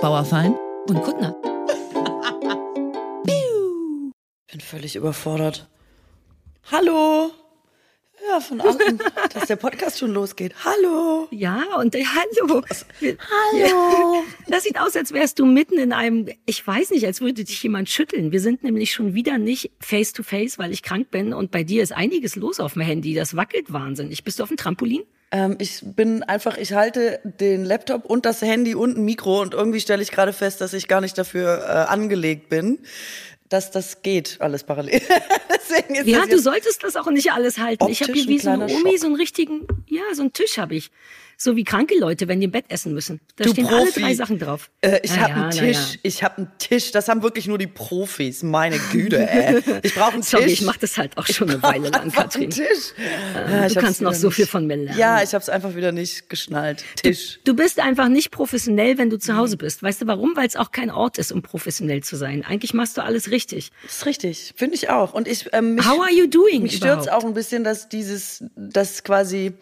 Bauerfein und Kuttner. Bin völlig überfordert. Hallo. Ja, von außen, dass der Podcast schon losgeht. Hallo. Ja, und äh, hallo. Hallo. Das sieht aus, als wärst du mitten in einem, ich weiß nicht, als würde dich jemand schütteln. Wir sind nämlich schon wieder nicht face to face, weil ich krank bin und bei dir ist einiges los auf dem Handy. Das wackelt wahnsinnig. Bist du auf dem Trampolin? Ähm, ich bin einfach, ich halte den Laptop und das Handy und ein Mikro und irgendwie stelle ich gerade fest, dass ich gar nicht dafür äh, angelegt bin dass das geht alles parallel. Ja, du solltest das auch nicht alles halten. Ich habe hier wie so ein Omi so einen richtigen, ja, so einen Tisch habe ich so wie kranke Leute, wenn die im Bett essen müssen. Da du stehen Profi. alle drei Sachen drauf. Äh, ich habe einen Tisch, ja. ich habe einen Tisch. Das haben wirklich nur die Profis. Meine Güte, ey. Ich brauche einen Sorry, Tisch. ich mache das halt auch schon eine Weile lang, Katrin. Einen Tisch. Ja, du kannst noch so viel von mir lernen. Ja, ich habe es einfach wieder nicht geschnallt. Tisch. Du, du, bist einfach nicht professionell, wenn du zu Hause bist. Weißt du warum? Weil es auch kein Ort ist, um professionell zu sein. Eigentlich machst du alles richtig. Das ist richtig, finde ich auch. Und ich ähm, mich, How are you doing? Mich stört auch ein bisschen, dass dieses, das quasi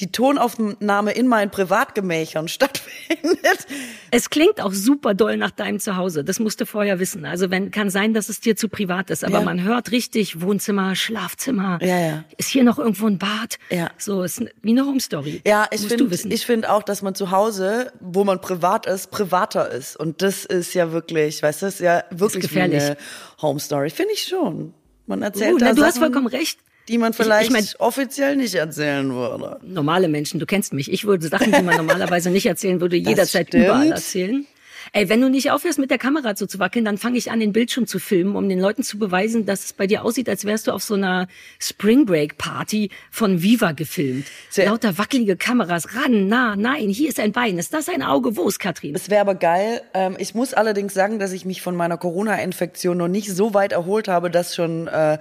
die Tonaufnahme in meinen Privatgemächern stattfindet. Es klingt auch super doll nach deinem Zuhause. Das musst du vorher wissen. Also wenn kann sein, dass es dir zu privat ist, aber ja. man hört richtig Wohnzimmer, Schlafzimmer. Ja, ja. Ist hier noch irgendwo ein Bad? Ja. So ist wie eine Home Story. Ja, ich finde ich finde auch, dass man zu Hause, wo man privat ist, privater ist und das ist ja wirklich, weißt du, ist ja wirklich ist gefährlich. eine Home Story, finde ich schon. Man erzählt uh, na, Du Sachen, hast vollkommen recht die man vielleicht ich, mein, offiziell nicht erzählen würde. Normale Menschen, du kennst mich. Ich würde Sachen, die man normalerweise nicht erzählen würde, jederzeit stimmt. überall erzählen. Ey, wenn du nicht aufhörst, mit der Kamera so zu wackeln, dann fange ich an, den Bildschirm zu filmen, um den Leuten zu beweisen, dass es bei dir aussieht, als wärst du auf so einer Spring Break Party von Viva gefilmt. Sehr Lauter wackelige Kameras, ran, nah, nein, hier ist ein Bein, ist das ein Auge, wo ist Katrin? Es wäre aber geil. Ähm, ich muss allerdings sagen, dass ich mich von meiner Corona-Infektion noch nicht so weit erholt habe, dass schon äh,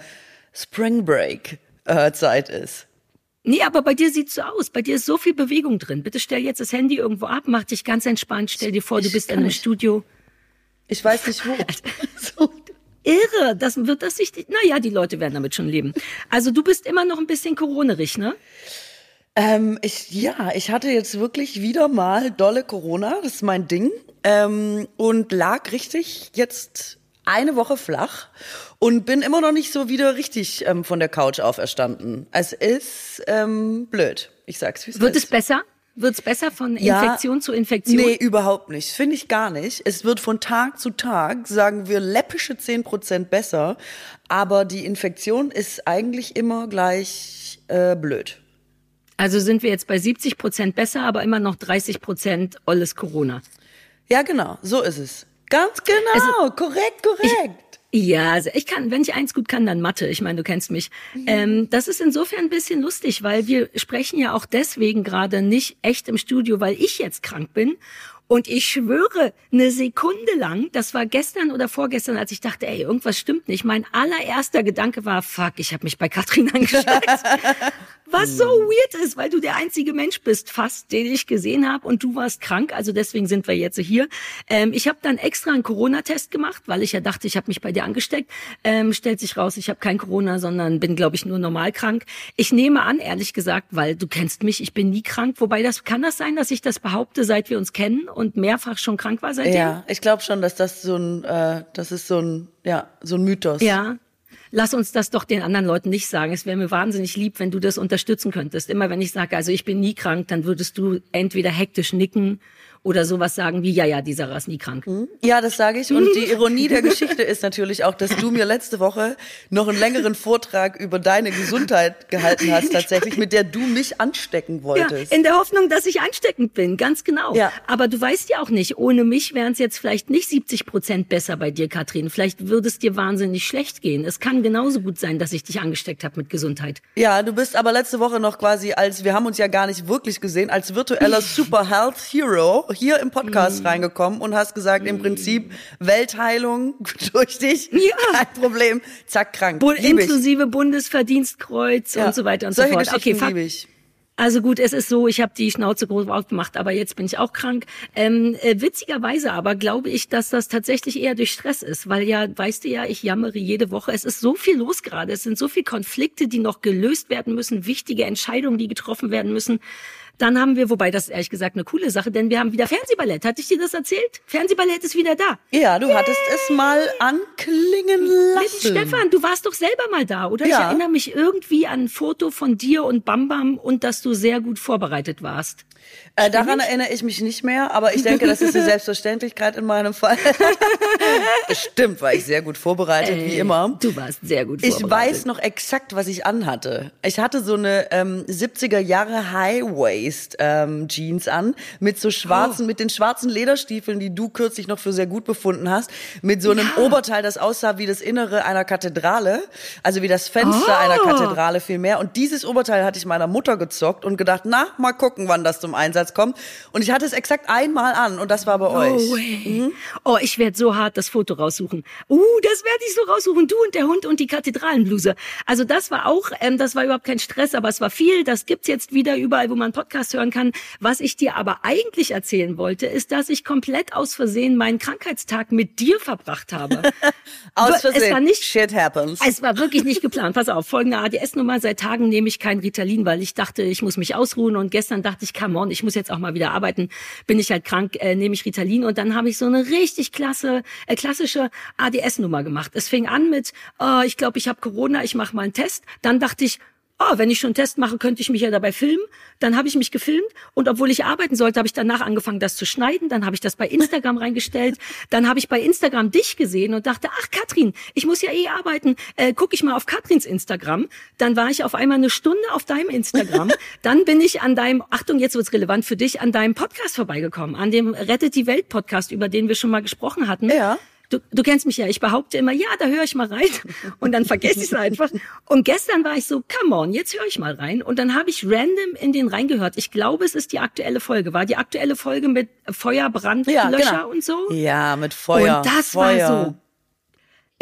Spring Break äh, Zeit ist. Nee, aber bei dir sieht's so aus. Bei dir ist so viel Bewegung drin. Bitte stell jetzt das Handy irgendwo ab, mach dich ganz entspannt, stell dir vor, ich du bist in einem nicht. Studio. Ich weiß nicht wo. so. Irre, das wird das sich, naja, die Leute werden damit schon leben. Also du bist immer noch ein bisschen coronerig, ne? Ähm, ich, ja, ich hatte jetzt wirklich wieder mal dolle Corona, das ist mein Ding, ähm, und lag richtig jetzt eine Woche flach und bin immer noch nicht so wieder richtig ähm, von der Couch auferstanden. Es ist ähm, blöd. Ich sag's wie es Wird ist. es besser? Wird es besser von Infektion ja, zu Infektion? Nee, überhaupt nicht. Finde ich gar nicht. Es wird von Tag zu Tag, sagen wir, läppische zehn Prozent besser. Aber die Infektion ist eigentlich immer gleich äh, blöd. Also sind wir jetzt bei 70 Prozent besser, aber immer noch 30 Prozent alles Corona. Ja, genau. So ist es. Ganz genau, also, korrekt, korrekt. Ich, ja, also ich kann, wenn ich eins gut kann, dann Mathe. Ich meine, du kennst mich. Mhm. Ähm, das ist insofern ein bisschen lustig, weil wir sprechen ja auch deswegen gerade nicht echt im Studio, weil ich jetzt krank bin und ich schwöre, eine Sekunde lang, das war gestern oder vorgestern, als ich dachte, ey, irgendwas stimmt nicht. Mein allererster Gedanke war, fuck, ich habe mich bei Katrin angesteckt. Was so weird ist, weil du der einzige Mensch bist, fast, den ich gesehen habe und du warst krank, also deswegen sind wir jetzt hier. Ähm, ich habe dann extra einen Corona-Test gemacht, weil ich ja dachte, ich habe mich bei dir angesteckt. Ähm, stellt sich raus, ich habe kein Corona, sondern bin, glaube ich, nur normal krank. Ich nehme an, ehrlich gesagt, weil du kennst mich, ich bin nie krank. Wobei das kann das sein, dass ich das behaupte, seit wir uns kennen und mehrfach schon krank war seitdem? Ja, ich glaube schon, dass das so ein, äh, das ist so ein, ja, so ein Mythos. Ja, lass uns das doch den anderen Leuten nicht sagen. Es wäre mir wahnsinnig lieb, wenn du das unterstützen könntest. Immer wenn ich sage, also ich bin nie krank, dann würdest du entweder hektisch nicken oder sowas sagen wie, ja, ja, die Sarah ist nie krank. Hm? Ja, das sage ich. Und die Ironie der Geschichte ist natürlich auch, dass du mir letzte Woche noch einen längeren Vortrag über deine Gesundheit gehalten hast, tatsächlich, mit der du mich anstecken wolltest. Ja, in der Hoffnung, dass ich ansteckend bin, ganz genau. Ja. Aber du weißt ja auch nicht, ohne mich wären es jetzt vielleicht nicht 70 Prozent besser bei dir, Katrin. Vielleicht würde es dir wahnsinnig schlecht gehen. Es kann genauso gut sein, dass ich dich angesteckt habe mit Gesundheit. Ja, du bist aber letzte Woche noch quasi als, wir haben uns ja gar nicht wirklich gesehen, als virtueller Super Health Hero hier im Podcast mhm. reingekommen und hast gesagt, im Prinzip Weltheilung durch dich, ja. kein Problem, zack, krank. Bu inklusive Bundesverdienstkreuz ja. und so weiter und Solche so fort. Geschichten okay, liebe ich. Also gut, es ist so, ich habe die Schnauze groß aufgemacht, aber jetzt bin ich auch krank. Ähm, äh, witzigerweise aber glaube ich, dass das tatsächlich eher durch Stress ist, weil ja, weißt du ja, ich jammere jede Woche. Es ist so viel los gerade, es sind so viele Konflikte, die noch gelöst werden müssen, wichtige Entscheidungen, die getroffen werden müssen. Dann haben wir, wobei das ehrlich gesagt eine coole Sache, denn wir haben wieder Fernsehballett. Hatte ich dir das erzählt? Fernsehballett ist wieder da. Ja, du hattest es mal anklingen lassen. Mit Stefan, du warst doch selber mal da, oder? Ich Ja. erinnere mich irgendwie an ein Foto von dir und Bam Bam und dass du sehr gut vorbereitet warst. Äh, daran erinnere ich mich nicht mehr, aber ich denke, das ist eine Selbstverständlichkeit in meinem Fall. Bestimmt war ich sehr gut vorbereitet, wie Ey, immer. Du warst sehr gut Ich vorbereitet. weiß noch exakt, was ich anhatte. Ich hatte so eine ähm, 70er Jahre High-Waist ähm, Jeans an mit so Oh. schwarzen, mit den schwarzen Lederstiefeln, die du kürzlich noch für sehr gut befunden hast, mit so einem Ja. Oberteil, das aussah wie das Innere einer Kathedrale, also wie das Fenster Oh. einer Kathedrale vielmehr. Und dieses Oberteil hatte ich meiner Mutter gezockt und gedacht, na, mal gucken, wann das zum Einsatz kommt. Und ich hatte es exakt einmal an und das war bei euch. Oh, way. oh ich werde so hart das Foto raussuchen. Uh, das werde ich so raussuchen. Du und der Hund und die Kathedralenbluse. Also das war auch, ähm, das war überhaupt kein Stress, aber es war viel. Das gibt's jetzt wieder überall, wo man Podcast hören kann. Was ich dir aber eigentlich erzählen wollte, ist, dass ich komplett aus Versehen meinen Krankheitstag mit dir verbracht habe. Aus Es Versehen. war nicht- Shit happens. Es war wirklich nicht geplant. Pass auf, folgende ADS-Nummer. Seit Tagen nehme ich kein Ritalin, weil ich dachte, ich muss mich ausruhen. Und gestern dachte ich, come on, ich muss jetzt auch mal wieder arbeiten. Bin ich halt krank, äh, nehme ich Ritalin. Und dann habe ich so eine richtig klasse, äh, klassische ADS-Nummer gemacht. Es fing an mit, oh, ich glaube, ich habe Corona, ich mache mal einen Test. Dann dachte ich, oh, wenn ich schon einen Test mache, könnte ich mich ja dabei filmen. Dann habe ich mich gefilmt und obwohl ich arbeiten sollte, habe ich danach angefangen, das zu schneiden. Dann habe ich das bei Instagram reingestellt. Dann habe ich bei Instagram dich gesehen und dachte, ach Katrin, ich muss ja eh arbeiten. Äh, guck ich mal auf Katrins Instagram. Dann war ich auf einmal eine Stunde auf deinem Instagram. Dann bin ich an deinem, Achtung, jetzt wird's relevant für dich, an deinem Podcast vorbeigekommen, an dem Rettet die Welt Podcast, über den wir schon mal gesprochen hatten. Ja. Du, du kennst mich ja, ich behaupte immer, ja, da höre ich mal rein und dann vergesse ich es einfach. Und gestern war ich so, come on, jetzt höre ich mal rein. Und dann habe ich random in den reingehört. Ich glaube, es ist die aktuelle Folge. War die aktuelle Folge mit Feuer, Brand, Ja, genau. und so? Ja, mit Feuer. Und das Feuer. war so.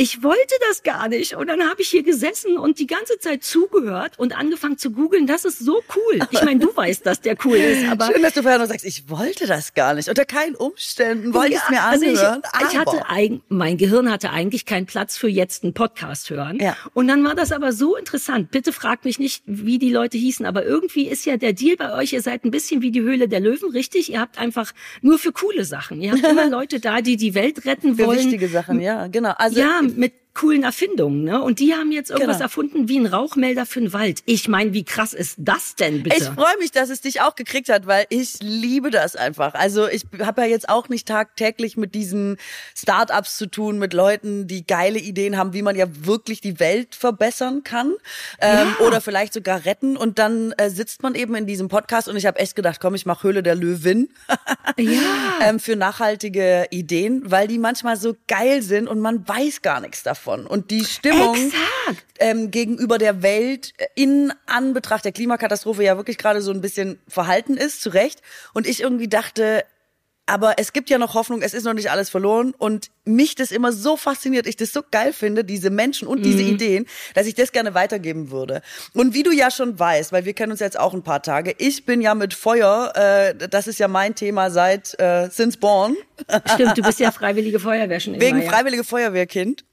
Ich wollte das gar nicht. Und dann habe ich hier gesessen und die ganze Zeit zugehört und angefangen zu googeln. Das ist so cool. Ich meine, du weißt, dass der cool ist, aber Schön, dass du vorher noch sagst, ich wollte das gar nicht. Unter keinen Umständen wollte ich es mir also anhören. ich, ich aber hatte eig, mein Gehirn hatte eigentlich keinen Platz für jetzt einen Podcast hören. Ja. Und dann war das aber so interessant. Bitte fragt mich nicht, wie die Leute hießen, aber irgendwie ist ja der Deal bei euch, ihr seid ein bisschen wie die Höhle der Löwen, richtig? Ihr habt einfach nur für coole Sachen. Ihr habt immer Leute da, die die Welt retten für wollen. wichtige Sachen, ja, genau. Also ja, mit coolen Erfindungen, ne? Und die haben jetzt irgendwas Genau. erfunden wie ein Rauchmelder für den Wald. Ich meine, wie krass ist das denn bitte? Ich freue mich, dass es dich auch gekriegt hat, weil ich liebe das einfach. Also ich habe ja jetzt auch nicht tagtäglich mit diesen Startups zu tun, mit Leuten, die geile Ideen haben, wie man ja wirklich die Welt verbessern kann ähm, Ja. oder vielleicht sogar retten. Und dann äh, sitzt man eben in diesem Podcast und ich habe echt gedacht, komm, ich mache Höhle der Löwin ja. ähm, für nachhaltige Ideen, weil die manchmal so geil sind und man weiß gar nichts davon. Und die Stimmung ähm, gegenüber der Welt äh, in Anbetracht der Klimakatastrophe ja wirklich gerade so ein bisschen verhalten ist, zu Recht. Und ich irgendwie dachte, aber es gibt ja noch Hoffnung, es ist noch nicht alles verloren. Und mich das immer so fasziniert, ich das so geil finde, diese Menschen und diese Ideen, dass ich das gerne weitergeben würde. Und wie du ja schon weißt, weil wir kennen uns jetzt auch ein paar Tage, ich bin ja mit Feuer, äh, das ist ja mein Thema seit äh, Since Born, Stimmt, du bist ja freiwillige Feuerwehr schon immer, wegen ja. Freiwillige Feuerwehrkind.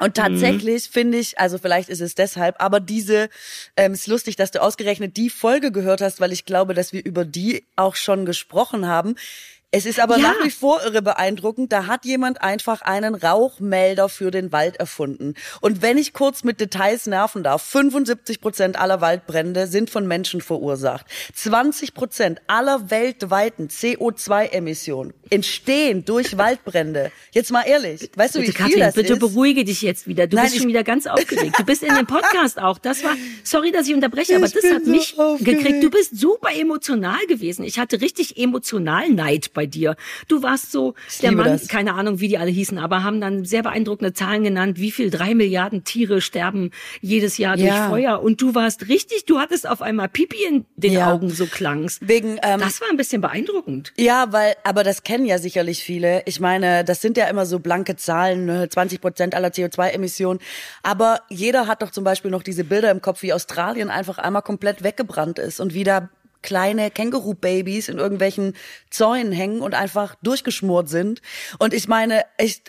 Und tatsächlich finde ich, also vielleicht ist es deshalb, aber diese, ähm, ist lustig, dass du ausgerechnet die Folge gehört hast, weil ich glaube, dass wir über die auch schon gesprochen haben. Es ist aber Ja. nach wie vor irre beeindruckend. Da hat jemand einfach einen Rauchmelder für den Wald erfunden. Und wenn ich kurz mit Details nerven darf, 75 Prozent aller Waldbrände sind von Menschen verursacht. 20 Prozent aller weltweiten CO2-Emissionen entstehen durch Waldbrände. Jetzt mal ehrlich, weißt du, wie Bitte, viel Katrin, das bitte ist? beruhige dich jetzt wieder. Du Nein, bist schon wieder ganz aufgeregt. Du bist in dem Podcast auch. Das war, sorry, dass ich unterbreche, aber Ich das bin hat so mich aufgeregt. gekriegt. Du bist super emotional gewesen. Ich hatte richtig emotional Neid bei dir. Du warst so, der liebe Mann, das. keine Ahnung, wie die alle hießen, aber haben dann sehr beeindruckende Zahlen genannt, wie viel drei Milliarden Tiere sterben jedes Jahr durch Ja. Feuer. Und du warst richtig, du hattest auf einmal Pipi in den Ja. Augen, so klang's. Wegen, ähm, Das war ein bisschen beeindruckend. Ja, weil, aber das kennen ja sicherlich viele. Ich meine, das sind ja immer so blanke Zahlen, ne? 20 Prozent aller CO2-Emissionen. Aber jeder hat doch zum Beispiel noch diese Bilder im Kopf, wie Australien einfach einmal komplett weggebrannt ist und wieder kleine Känguru-Babys in irgendwelchen Zäunen hängen und einfach durchgeschmort sind. Und ich meine, ich,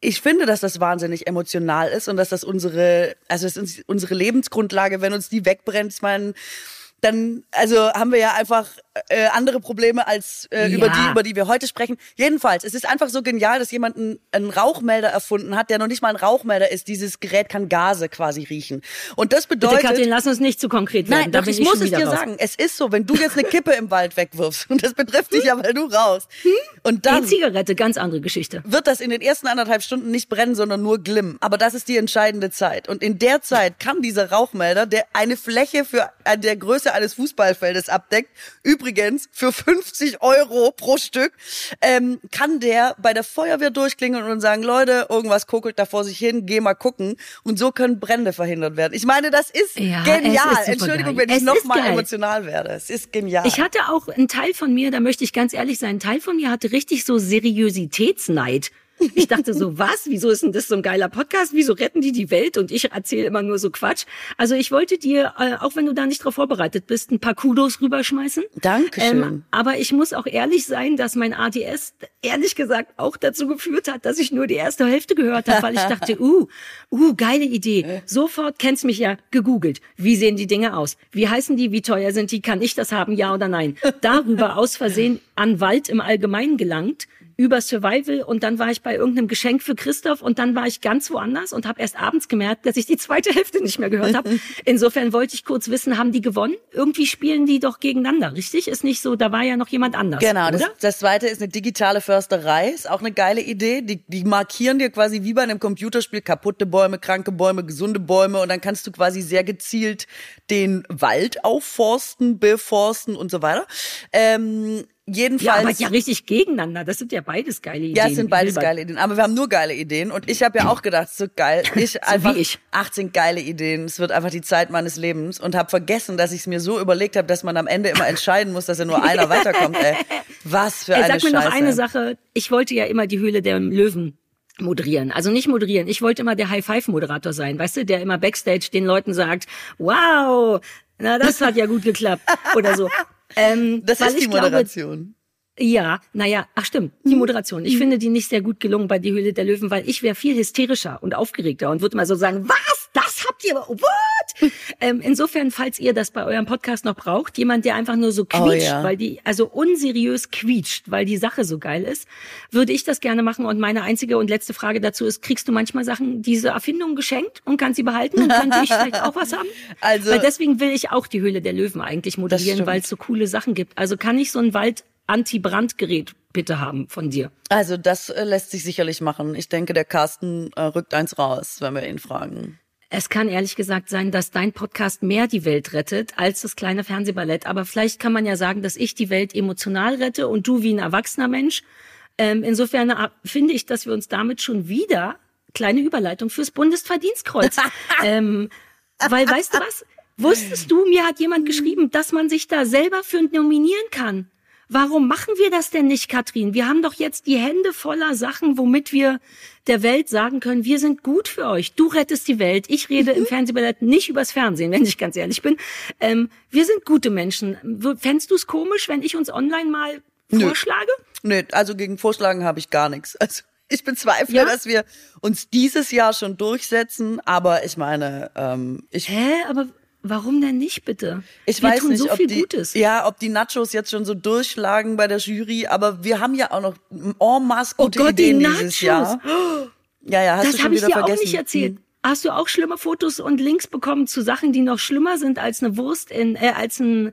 ich finde, dass das wahnsinnig emotional ist und dass das unsere, also es ist unsere Lebensgrundlage, wenn uns die wegbrennt. Ich meine, dann, also haben wir ja einfach äh, andere Probleme als äh, Ja. über die, über die wir heute sprechen. Jedenfalls, es ist einfach so genial, dass jemand einen, einen Rauchmelder erfunden hat, der noch nicht mal ein Rauchmelder ist. Dieses Gerät kann Gase quasi riechen. Und das Bitte, bedeutet. Katrin, lass uns nicht zu konkret werden. Nein, da doch, ich ich muss es dir raus. sagen. Es ist so, wenn du jetzt eine Kippe im Wald wegwirfst, und das betrifft dich ja, weil du rauchst, und dann Die Zigarette, ganz andere Geschichte. wird das in den ersten anderthalb Stunden nicht brennen, sondern nur glimmen. Aber das ist die entscheidende Zeit. Und in der Zeit kann dieser Rauchmelder, der eine Fläche für äh, der Größe eines Fußballfeldes abdeckt, übrigens für 50 Euro pro Stück, ähm, kann der bei der Feuerwehr durchklingeln und sagen, Leute, irgendwas kokelt da vor sich hin, geh mal gucken. Und so können Brände verhindert werden. Ich meine, das ist Ja, genial. ist Entschuldigung, geil. wenn ich Es noch ist mal geil. emotional werde. Es ist genial. Ich hatte auch einen Teil von mir, da möchte ich ganz ehrlich sein, ein Teil von mir hatte richtig so Seriositätsneid. Ich dachte so, was? Wieso ist denn das so ein geiler Podcast? Wieso retten die die Welt? Und ich erzähle immer nur so Quatsch. Also ich wollte dir, äh, auch wenn du da nicht drauf vorbereitet bist, ein paar Kudos rüberschmeißen. Dankeschön. Ähm, aber ich muss auch ehrlich sein, dass mein ADS ehrlich gesagt auch dazu geführt hat, dass ich nur die erste Hälfte gehört habe, weil ich dachte, uh, uh, geile Idee. Sofort kennst mich ja gegoogelt. Wie sehen die Dinge aus? Wie heißen die? Wie teuer sind die? Kann ich das haben? Ja oder nein? Darüber aus Versehen an Wald im Allgemeinen gelangt über Survival und dann war ich bei irgendeinem Geschenk für Christoph und dann war ich ganz woanders und habe erst abends gemerkt, dass ich die zweite Hälfte nicht mehr gehört habe. Insofern wollte ich kurz wissen, haben die gewonnen? Irgendwie spielen die doch gegeneinander, richtig? Ist nicht so, da war ja noch jemand anders. Genau, das, das zweite ist eine digitale Försterei, ist auch eine geile Idee. Die, die markieren dir quasi wie bei einem Computerspiel kaputte Bäume, kranke Bäume, gesunde Bäume und dann kannst du quasi sehr gezielt den Wald aufforsten, beforsten und so weiter. Ähm, ja, jedenfalls. aber ja richtig gegeneinander. Das sind ja beides geile Ideen. Ja, es sind beides geile Ideen. Aber wir haben nur geile Ideen. Und ich habe ja auch gedacht, so geil. Ich einfach wie ich. 18 geile Ideen. Es wird einfach die Zeit meines Lebens. Und habe vergessen, dass ich es mir so überlegt habe, dass man am Ende immer entscheiden muss, dass ja nur einer weiterkommt. Ey. Was für Ey, eine sag mir Scheiße. noch eine Sache. Ich wollte ja immer die Höhle der Löwen moderieren. Also nicht moderieren. Ich wollte immer der High-Five-Moderator sein. Weißt du, der immer Backstage den Leuten sagt, wow, na, das hat ja gut geklappt. Oder so. Ähm, Das ist die ich glaube, Moderation. Ja, naja, ach stimmt, die Moderation. Ich finde die nicht sehr gut gelungen bei Die Höhle der Löwen, weil ich wäre viel hysterischer und aufgeregter und würde mal so sagen, was, das habt ihr, what? ähm, insofern, falls ihr das bei eurem Podcast noch braucht, jemand, der einfach nur so quietscht, ja. weil die, also unseriös quietscht, weil die Sache so geil ist, würde ich das gerne machen. Und meine einzige und letzte Frage dazu ist, kriegst du manchmal Sachen, diese Erfindungen geschenkt und kannst sie behalten und könnte ich vielleicht auch was haben? Also- weil deswegen will ich auch Die Höhle der Löwen eigentlich moderieren, weil es so coole Sachen gibt. Also kann ich so ein Wald Anti-Brandgerät bitte haben von dir. Also das äh, lässt sich sicherlich machen. Ich denke, der Carsten äh, rückt eins raus, wenn wir ihn fragen. Es kann ehrlich gesagt sein, dass dein Podcast mehr die Welt rettet als das kleine Fernsehballett. Aber vielleicht kann man ja sagen, dass ich die Welt emotional rette und du wie ein erwachsener Mensch. Ähm, insofern äh, finde ich, dass wir uns damit schon wieder kleine Überleitung fürs Bundesverdienstkreuz. ähm, weil weißt du was? Wusstest du, mir hat jemand geschrieben, dass man sich da selber für nominieren kann. Warum machen wir das denn nicht, Katrin? Wir haben doch jetzt die Hände voller Sachen, womit wir der Welt sagen können, wir sind gut für euch. Du rettest die Welt. Ich rede im Fernsehballett nicht übers Fernsehen, wenn ich ganz ehrlich bin. Ähm, wir sind gute Menschen. Fändest du es komisch, wenn ich uns online mal Nö. vorschlage? Nö, also gegen Vorschlagen habe ich gar nichts. Also ich bezweifle, Ja? dass wir uns dieses Jahr schon durchsetzen, aber ich meine, ähm, ich Hä, aber warum denn nicht, bitte? Ich wir weiß tun nicht, so viel die, Gutes. ja, ob die Nachos jetzt schon so durchschlagen bei der Jury, aber wir haben ja auch noch en masse Oh gute Gott, die Ideen Nachos. dieses Jahr. Ja, ja, hast du Das habe ich dir vergessen. auch nicht erzählt. Hm. Hast du auch schlimme Fotos und Links bekommen zu Sachen, die noch schlimmer sind als eine Wurst in, äh, als ein,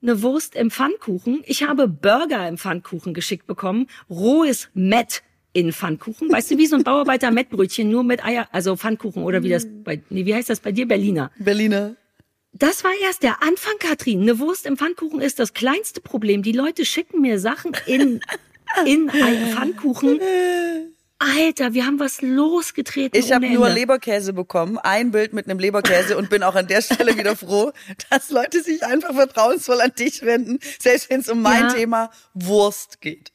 eine Wurst im Pfannkuchen? Ich habe Burger im Pfannkuchen geschickt bekommen, rohes Mett in Pfannkuchen. Weißt du, wie so ein Bauarbeiter Mettbrötchen, nur mit Eier, also Pfannkuchen oder wie das bei, nee, wie heißt das bei dir, Berliner? Berliner. Das war erst der Anfang, Katrin. Eine Wurst im Pfannkuchen ist das kleinste Problem. Die Leute schicken mir Sachen in, in einen Pfannkuchen. Alter, wir haben was losgetreten. Ich habe nur. Leberkäse bekommen, ein Bild mit einem Leberkäse und bin auch an der Stelle wieder froh, dass Leute sich einfach vertrauensvoll an dich wenden, selbst wenn es um mein Ja. Thema Wurst geht.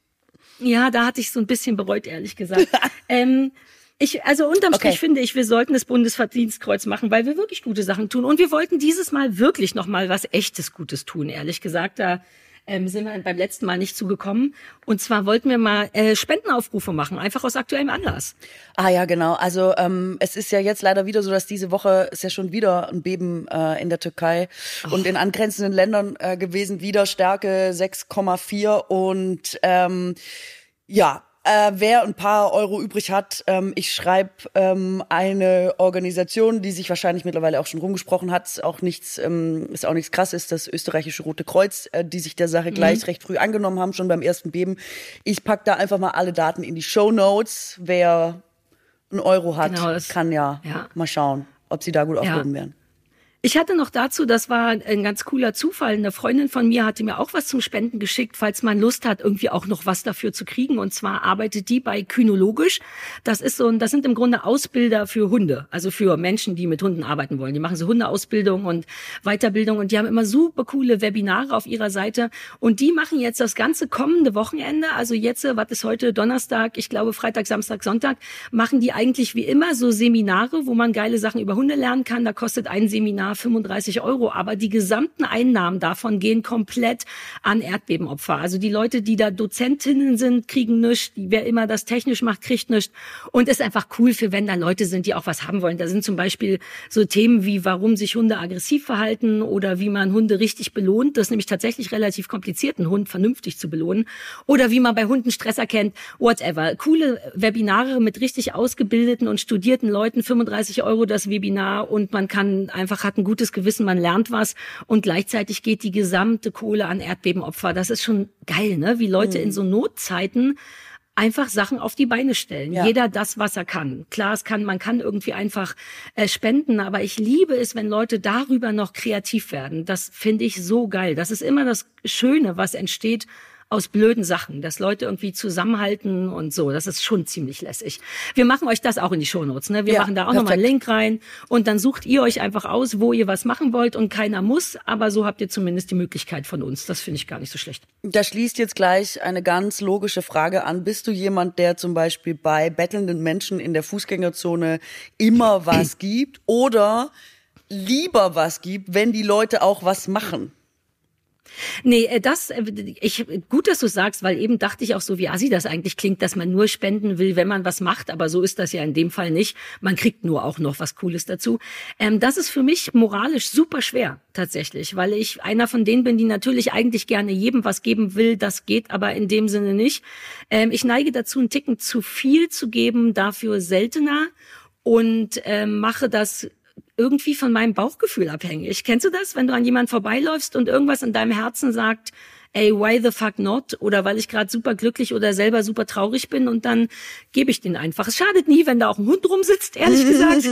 Ja, da hatte ich so ein bisschen bereut, ehrlich gesagt. ähm, ich, also unterm Strich Okay. finde ich, wir sollten das Bundesverdienstkreuz machen, weil wir wirklich gute Sachen tun. Und wir wollten dieses Mal wirklich noch mal was echtes Gutes tun, ehrlich gesagt. Da ähm, sind wir beim letzten Mal nicht zugekommen. Und zwar wollten wir mal äh, Spendenaufrufe machen, einfach aus aktuellem Anlass. Ah ja, genau. Also ähm, es ist ja jetzt leider wieder so, dass diese Woche ist ja schon wieder ein Beben äh, in der Türkei oh. und in angrenzenden Ländern äh, gewesen, wieder Stärke 6,4 und ähm, ja, äh, wer ein paar Euro übrig hat, ähm, ich schreibe ähm, eine Organisation, die sich wahrscheinlich mittlerweile auch schon rumgesprochen hat, auch nichts, ähm, ist auch nichts krass ist, das österreichische Rote Kreuz, äh, die sich der Sache mhm. gleich recht früh angenommen haben, schon beim ersten Beben. Ich pack da einfach mal alle Daten in die Show Notes. Wer einen Euro hat, genau, kann ja, ja, mal schauen, ob sie da gut aufgehoben ja. werden. Ich hatte noch dazu, das war ein ganz cooler Zufall. Eine Freundin von mir hatte mir auch was zum Spenden geschickt, falls man Lust hat, irgendwie auch noch was dafür zu kriegen. Und zwar arbeitet die bei Kynologisch. Das ist so ein, das sind im Grunde Ausbilder für Hunde, also für Menschen, die mit Hunden arbeiten wollen. Die machen so Hundeausbildung und Weiterbildung und die haben immer super coole Webinare auf ihrer Seite. Und die machen jetzt das ganze kommende Wochenende, also jetzt, was ist heute Donnerstag, ich glaube Freitag, Samstag, Sonntag, machen die eigentlich wie immer so Seminare, wo man geile Sachen über Hunde lernen kann. Da kostet ein Seminar Jahr 35 Euro, aber die gesamten Einnahmen davon gehen komplett an Erdbebenopfer. Also die Leute, die da Dozentinnen sind, kriegen nichts, wer immer das technisch macht, kriegt nichts. Und ist einfach cool für, wenn da Leute sind, die auch was haben wollen. Da sind zum Beispiel so Themen wie, warum sich Hunde aggressiv verhalten oder wie man Hunde richtig belohnt. Das ist nämlich tatsächlich relativ kompliziert, einen Hund vernünftig zu belohnen. Oder wie man bei Hunden Stress erkennt, whatever. Coole Webinare mit richtig ausgebildeten und studierten Leuten, 35 Euro das Webinar und man kann einfach, hat ein gutes Gewissen, man lernt was und gleichzeitig geht die gesamte Kohle an Erdbebenopfer. Das ist schon geil, ne? Wie Leute mhm. in so Notzeiten einfach Sachen auf die Beine stellen. Ja. Jeder das, was er kann. Klar, es kann, man kann irgendwie einfach äh, spenden, aber ich liebe es, wenn Leute darüber noch kreativ werden. Das finde ich so geil. Das ist immer das Schöne, was entsteht aus blöden Sachen, dass Leute irgendwie zusammenhalten und so. Das ist schon ziemlich lässig. Wir machen euch das auch in die Shownotes. Ne? Wir ja, machen da auch nochmal einen Link rein und dann sucht ihr euch einfach aus, wo ihr was machen wollt und keiner muss, aber so habt ihr zumindest die Möglichkeit von uns. Das finde ich gar nicht so schlecht. Da schließt jetzt gleich eine ganz logische Frage an. Bist du jemand, der zum Beispiel bei bettelnden Menschen in der Fußgängerzone immer was gibt oder lieber was gibt, wenn die Leute auch was machen? Nee, äh, das, äh, ich, gut, dass du sagst, weil eben dachte ich auch so, wie assi das eigentlich klingt, dass man nur spenden will, wenn man was macht, aber so ist das ja in dem Fall nicht. Man kriegt nur auch noch was Cooles dazu. Ähm, das ist für mich moralisch super schwer, tatsächlich, weil ich einer von denen bin, die natürlich eigentlich gerne jedem was geben will, das geht aber in dem Sinne nicht. Ähm, ich neige dazu, einen Ticken zu viel zu geben, dafür seltener und ähm, mache das irgendwie von meinem Bauchgefühl abhängig. Kennst du das, wenn du an jemand vorbeiläufst und irgendwas in deinem Herzen sagt, ey, why the fuck not? Oder weil ich gerade super glücklich oder selber super traurig bin und dann gebe ich den einfach. Es schadet nie, wenn da auch ein Hund rumsitzt, ehrlich gesagt.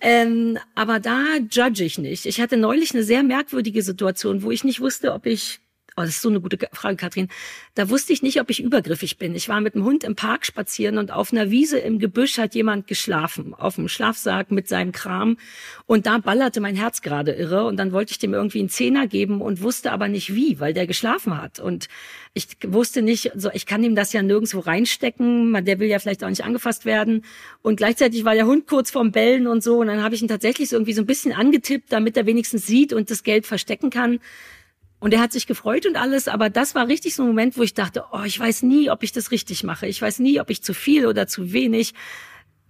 ähm, aber da judge ich nicht. Ich hatte neulich eine sehr merkwürdige Situation, wo ich nicht wusste, ob ich Oh, das ist so eine gute Frage, Katrin. Da wusste ich nicht, ob ich übergriffig bin. Ich war mit dem Hund im Park spazieren und auf einer Wiese im Gebüsch hat jemand geschlafen, auf dem Schlafsack mit seinem Kram. Und da ballerte mein Herz gerade irre. Und dann wollte ich dem irgendwie einen Zehner geben und wusste aber nicht wie, weil der geschlafen hat. Und ich wusste nicht, so ich kann ihm das ja nirgendwo reinstecken. Der will ja vielleicht auch nicht angefasst werden. Und gleichzeitig war der Hund kurz vorm Bellen und so. Und dann habe ich ihn tatsächlich so irgendwie so ein bisschen angetippt, damit er wenigstens sieht und das Geld verstecken kann. Und er hat sich gefreut und alles, aber das war richtig so ein Moment, wo ich dachte, oh, ich weiß nie, ob ich das richtig mache. Ich weiß nie, ob ich zu viel oder zu wenig.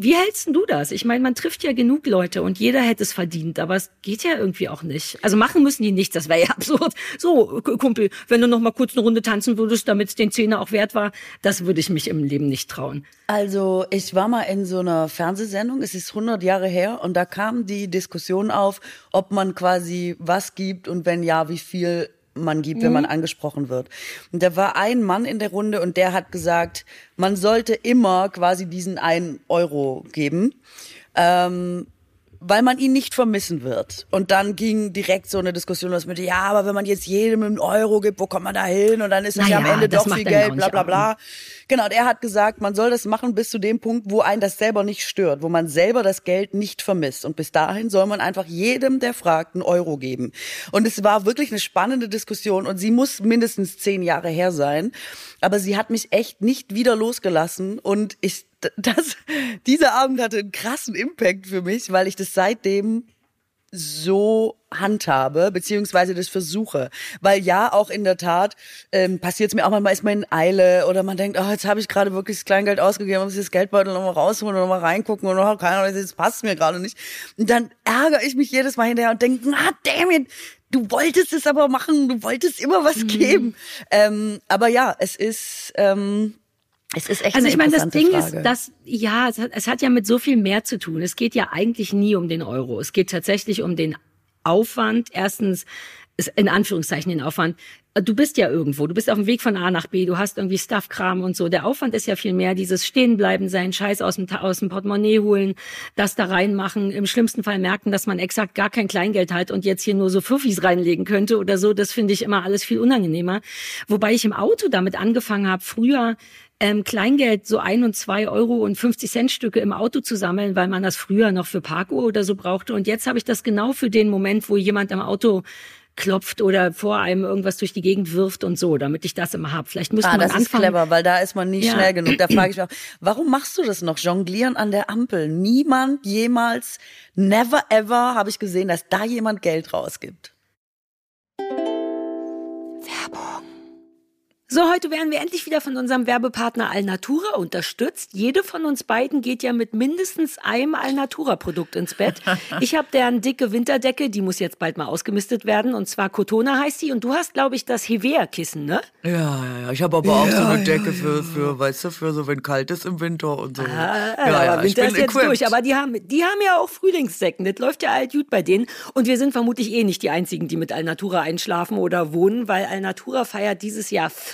Wie hältst du das? Ich meine, man trifft ja genug Leute und jeder hätte es verdient, aber es geht ja irgendwie auch nicht. Also machen müssen die nichts, das wäre ja absurd. So, Kumpel, wenn du noch mal kurz eine Runde tanzen würdest, damit es den Zehner auch wert war, das würde ich mich im Leben nicht trauen. Also, ich war mal in so einer Fernsehsendung, es ist 100 Jahre her und da kam die Diskussion auf, ob man quasi was gibt und wenn ja, wie viel man gibt, mhm. wenn man mhm. angesprochen wird. Und da war ein Mann in der Runde und der hat gesagt, man sollte immer quasi diesen einen Euro geben. Ähm, weil man ihn nicht vermissen wird. Und dann ging direkt so eine Diskussion los mit, ja, aber wenn man jetzt jedem einen Euro gibt, wo kommt man da hin? Und dann ist es naja, ja am Ende doch viel Geld, bla bla bla. Genau, der hat gesagt, man soll das machen bis zu dem Punkt, wo einen das selber nicht stört, wo man selber das Geld nicht vermisst. Und bis dahin soll man einfach jedem, der fragt, einen Euro geben. Und es war wirklich eine spannende Diskussion und sie muss mindestens zehn Jahre her sein. Aber sie hat mich echt nicht wieder losgelassen und ich, das, dieser Abend hatte einen krassen Impact für mich, weil ich das seitdem so handhabe, beziehungsweise das versuche. Weil ja, auch in der Tat ähm, passiert es mir auch manchmal, ist man in Eile oder man denkt, oh, jetzt habe ich gerade wirklich das Kleingeld ausgegeben, muss ich das Geldbeutel nochmal rausholen und nochmal reingucken und oh, keine Ahnung, das passt mir gerade nicht. Und dann ärgere ich mich jedes Mal hinterher und denke, na damn it, du wolltest es aber machen, du wolltest immer was mhm. geben. Ähm, aber ja, es ist... Ähm, es ist echt also ich meine, das Ding Frage. ist, dass ja, es hat, es hat ja mit so viel mehr zu tun. Es geht ja eigentlich nie um den Euro. Es geht tatsächlich um den Aufwand. Erstens in Anführungszeichen den Aufwand. Du bist ja irgendwo, du bist auf dem Weg von A nach B, du hast irgendwie Stuffkram und so. Der Aufwand ist ja viel mehr dieses Stehenbleiben, seinen Scheiß aus dem, aus dem Portemonnaie holen, das da reinmachen, im schlimmsten Fall merken, dass man exakt gar kein Kleingeld hat und jetzt hier nur so Fuffis reinlegen könnte oder so. Das finde ich immer alles viel unangenehmer. Wobei ich im Auto damit angefangen habe, früher ähm, Kleingeld, so ein und zwei Euro und 50 Cent Stücke im Auto zu sammeln, weil man das früher noch für Parkuhr oder so brauchte. Und jetzt habe ich das genau für den Moment, wo jemand am Auto klopft oder vor einem irgendwas durch die Gegend wirft und so, damit ich das immer hab. Vielleicht müsste ah, man das anfangen. Das ist clever, weil da ist man nie ja. schnell genug. Da frage ich mich auch, warum machst du das noch? Jonglieren an der Ampel. Niemand jemals, never ever habe ich gesehen, dass da jemand Geld rausgibt. So, heute werden wir endlich wieder von unserem Werbepartner Alnatura unterstützt. Jede von uns beiden geht ja mit mindestens einem Alnatura-Produkt ins Bett. Ich habe deren dicke Winterdecke, die muss jetzt bald mal ausgemistet werden. Und zwar Cotona heißt sie. Und du hast, glaube ich, das Hevea-Kissen, ne? Ja, ja, ja. Ich habe aber auch ja, so eine Decke für, für, weißt du, für so, wenn kalt ist im Winter und so. Ah, ja, ja, Winter ist jetzt equipped. durch. Aber die haben, die haben ja auch Frühlingssäcken. Das läuft ja alt gut bei denen. Und wir sind vermutlich eh nicht die Einzigen, die mit Alnatura einschlafen oder wohnen, weil Alnatura feiert dieses Jahr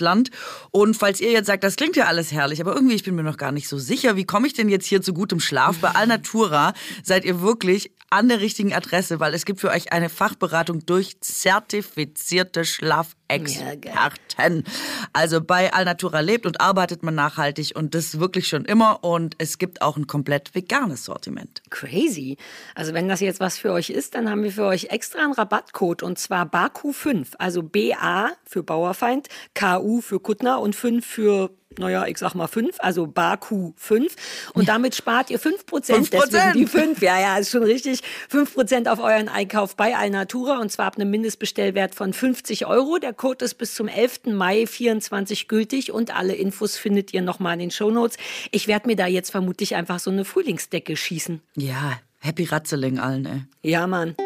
Land. Und falls ihr jetzt sagt, das klingt ja alles herrlich, aber irgendwie, ich bin mir noch gar nicht so sicher, wie komme ich denn jetzt hier zu gutem Schlaf? Bei Alnatura seid ihr wirklich an der richtigen Adresse, weil es gibt für euch eine Fachberatung durch zertifizierte Schlafexperten. Also bei Alnatura lebt und arbeitet man nachhaltig und das wirklich schon immer und es gibt auch ein komplett veganes Sortiment. Crazy. Also wenn das jetzt was für euch ist, dann haben wir für euch extra einen Rabattcode und zwar BAKU5, also BA für Bauerfeind, KU für Kuttner und 5 für naja, ich sag mal fünf, also Baku fünf. Und damit spart ihr fünf Prozent. Deswegen die fünf, ja, ja, ist schon richtig. Fünf Prozent auf euren Einkauf bei Alnatura und zwar ab einem Mindestbestellwert von 50 Euro. Der Code ist bis zum 11. Mai 24 gültig und alle Infos findet ihr nochmal in den Shownotes. Ich werde mir da jetzt vermutlich einfach so eine Frühlingsdecke schießen. Ja, Happy Ratzeling allen, ey. Ja, Mann.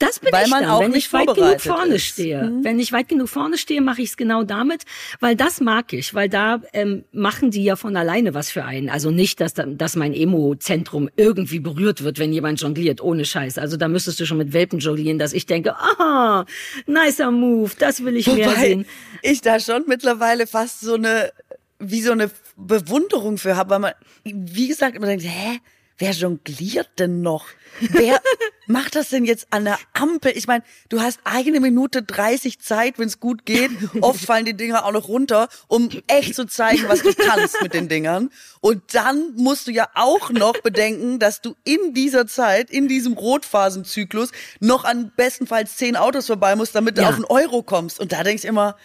Das bin weil ich man dann, auch wenn nicht ich weit genug vorne ist. stehe. Mhm. Wenn ich weit genug vorne stehe, mache ich es genau damit, weil das mag ich, weil da ähm, machen die ja von alleine was für einen. Also nicht, dass, dass mein Emo-Zentrum irgendwie berührt wird, wenn jemand jongliert, ohne Scheiß. Also da müsstest du schon mit Welpen jonglieren, dass ich denke, aha, nicer Move, das will ich Wobei mehr sehen. Ich da schon mittlerweile fast so eine, wie so eine Bewunderung für habe, weil man, wie gesagt, immer denkt, hä? Wer jongliert denn noch? Wer macht das denn jetzt an der Ampel? Ich meine, du hast eine Minute 30 Zeit, wenn es gut geht. Oft fallen die Dinger auch noch runter, um echt zu zeigen, was du kannst mit den Dingern. Und dann musst du ja auch noch bedenken, dass du in dieser Zeit, in diesem Rotphasenzyklus, noch an bestenfalls zehn Autos vorbei musst, damit du ja. auf einen Euro kommst. Und da denkst du immer,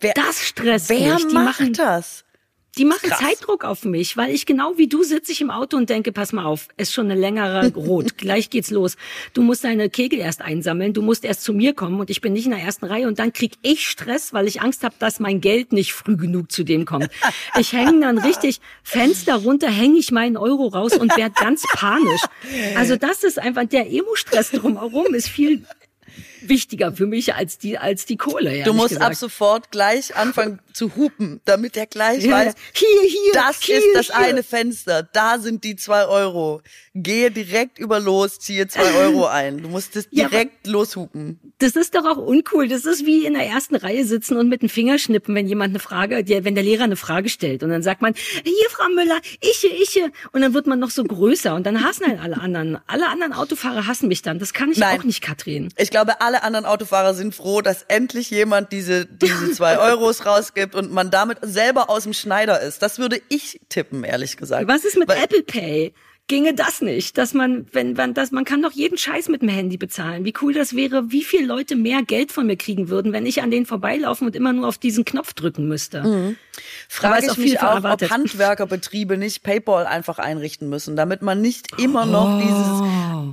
wer, das stresst wer mich. macht machen, das? Die machen Krass. Zeitdruck auf mich, weil ich genau wie du sitze ich im Auto und denke, pass mal auf, ist schon eine längere Rot, gleich geht's los. Du musst deine Kegel erst einsammeln, du musst erst zu mir kommen und ich bin nicht in der ersten Reihe und dann krieg ich Stress, weil ich Angst habe, dass mein Geld nicht früh genug zu dem kommt. Ich hänge dann richtig Fenster runter, hänge ich meinen Euro raus und werde ganz panisch. Also das ist einfach der Emo-Stress drumherum ist viel wichtiger für mich als die, als die Kohle. Du musst gesagt. ab sofort gleich anfangen zu hupen, damit er gleich Ja, weiß, hier, hier, das hier, ist das hier. eine Fenster, da sind die zwei Euro. Gehe direkt über los, ziehe zwei Euro ein. Du musst es Ja, direkt loshupen. Das ist doch auch uncool. Das ist wie in der ersten Reihe sitzen und mit dem Finger schnippen, wenn jemand eine Frage, wenn der Lehrer eine Frage stellt. Und dann sagt man, hier, Frau Müller, ich, ich. Und dann wird man noch so größer. Und dann hassen halt alle anderen. Alle anderen Autofahrer hassen mich dann. Das kann ich Nein. auch nicht, Katrin. Ich glaube, alle anderen Autofahrer sind froh, dass endlich jemand diese, diese zwei Euros rausgibt und man damit selber aus dem Schneider ist. Das würde ich tippen, ehrlich gesagt. Was ist mit Weil- Apple Pay? Ginge das nicht, dass man, wenn man das, man kann doch jeden Scheiß mit dem Handy bezahlen. Wie cool das wäre, wie viele Leute mehr Geld von mir kriegen würden, wenn ich an denen vorbeilaufen und immer nur auf diesen Knopf drücken müsste. Aber Frage ist ich auch viel mich auch, ob verarbeitet. Handwerkerbetriebe nicht PayPal einfach einrichten müssen, damit man nicht immer noch Oh. dieses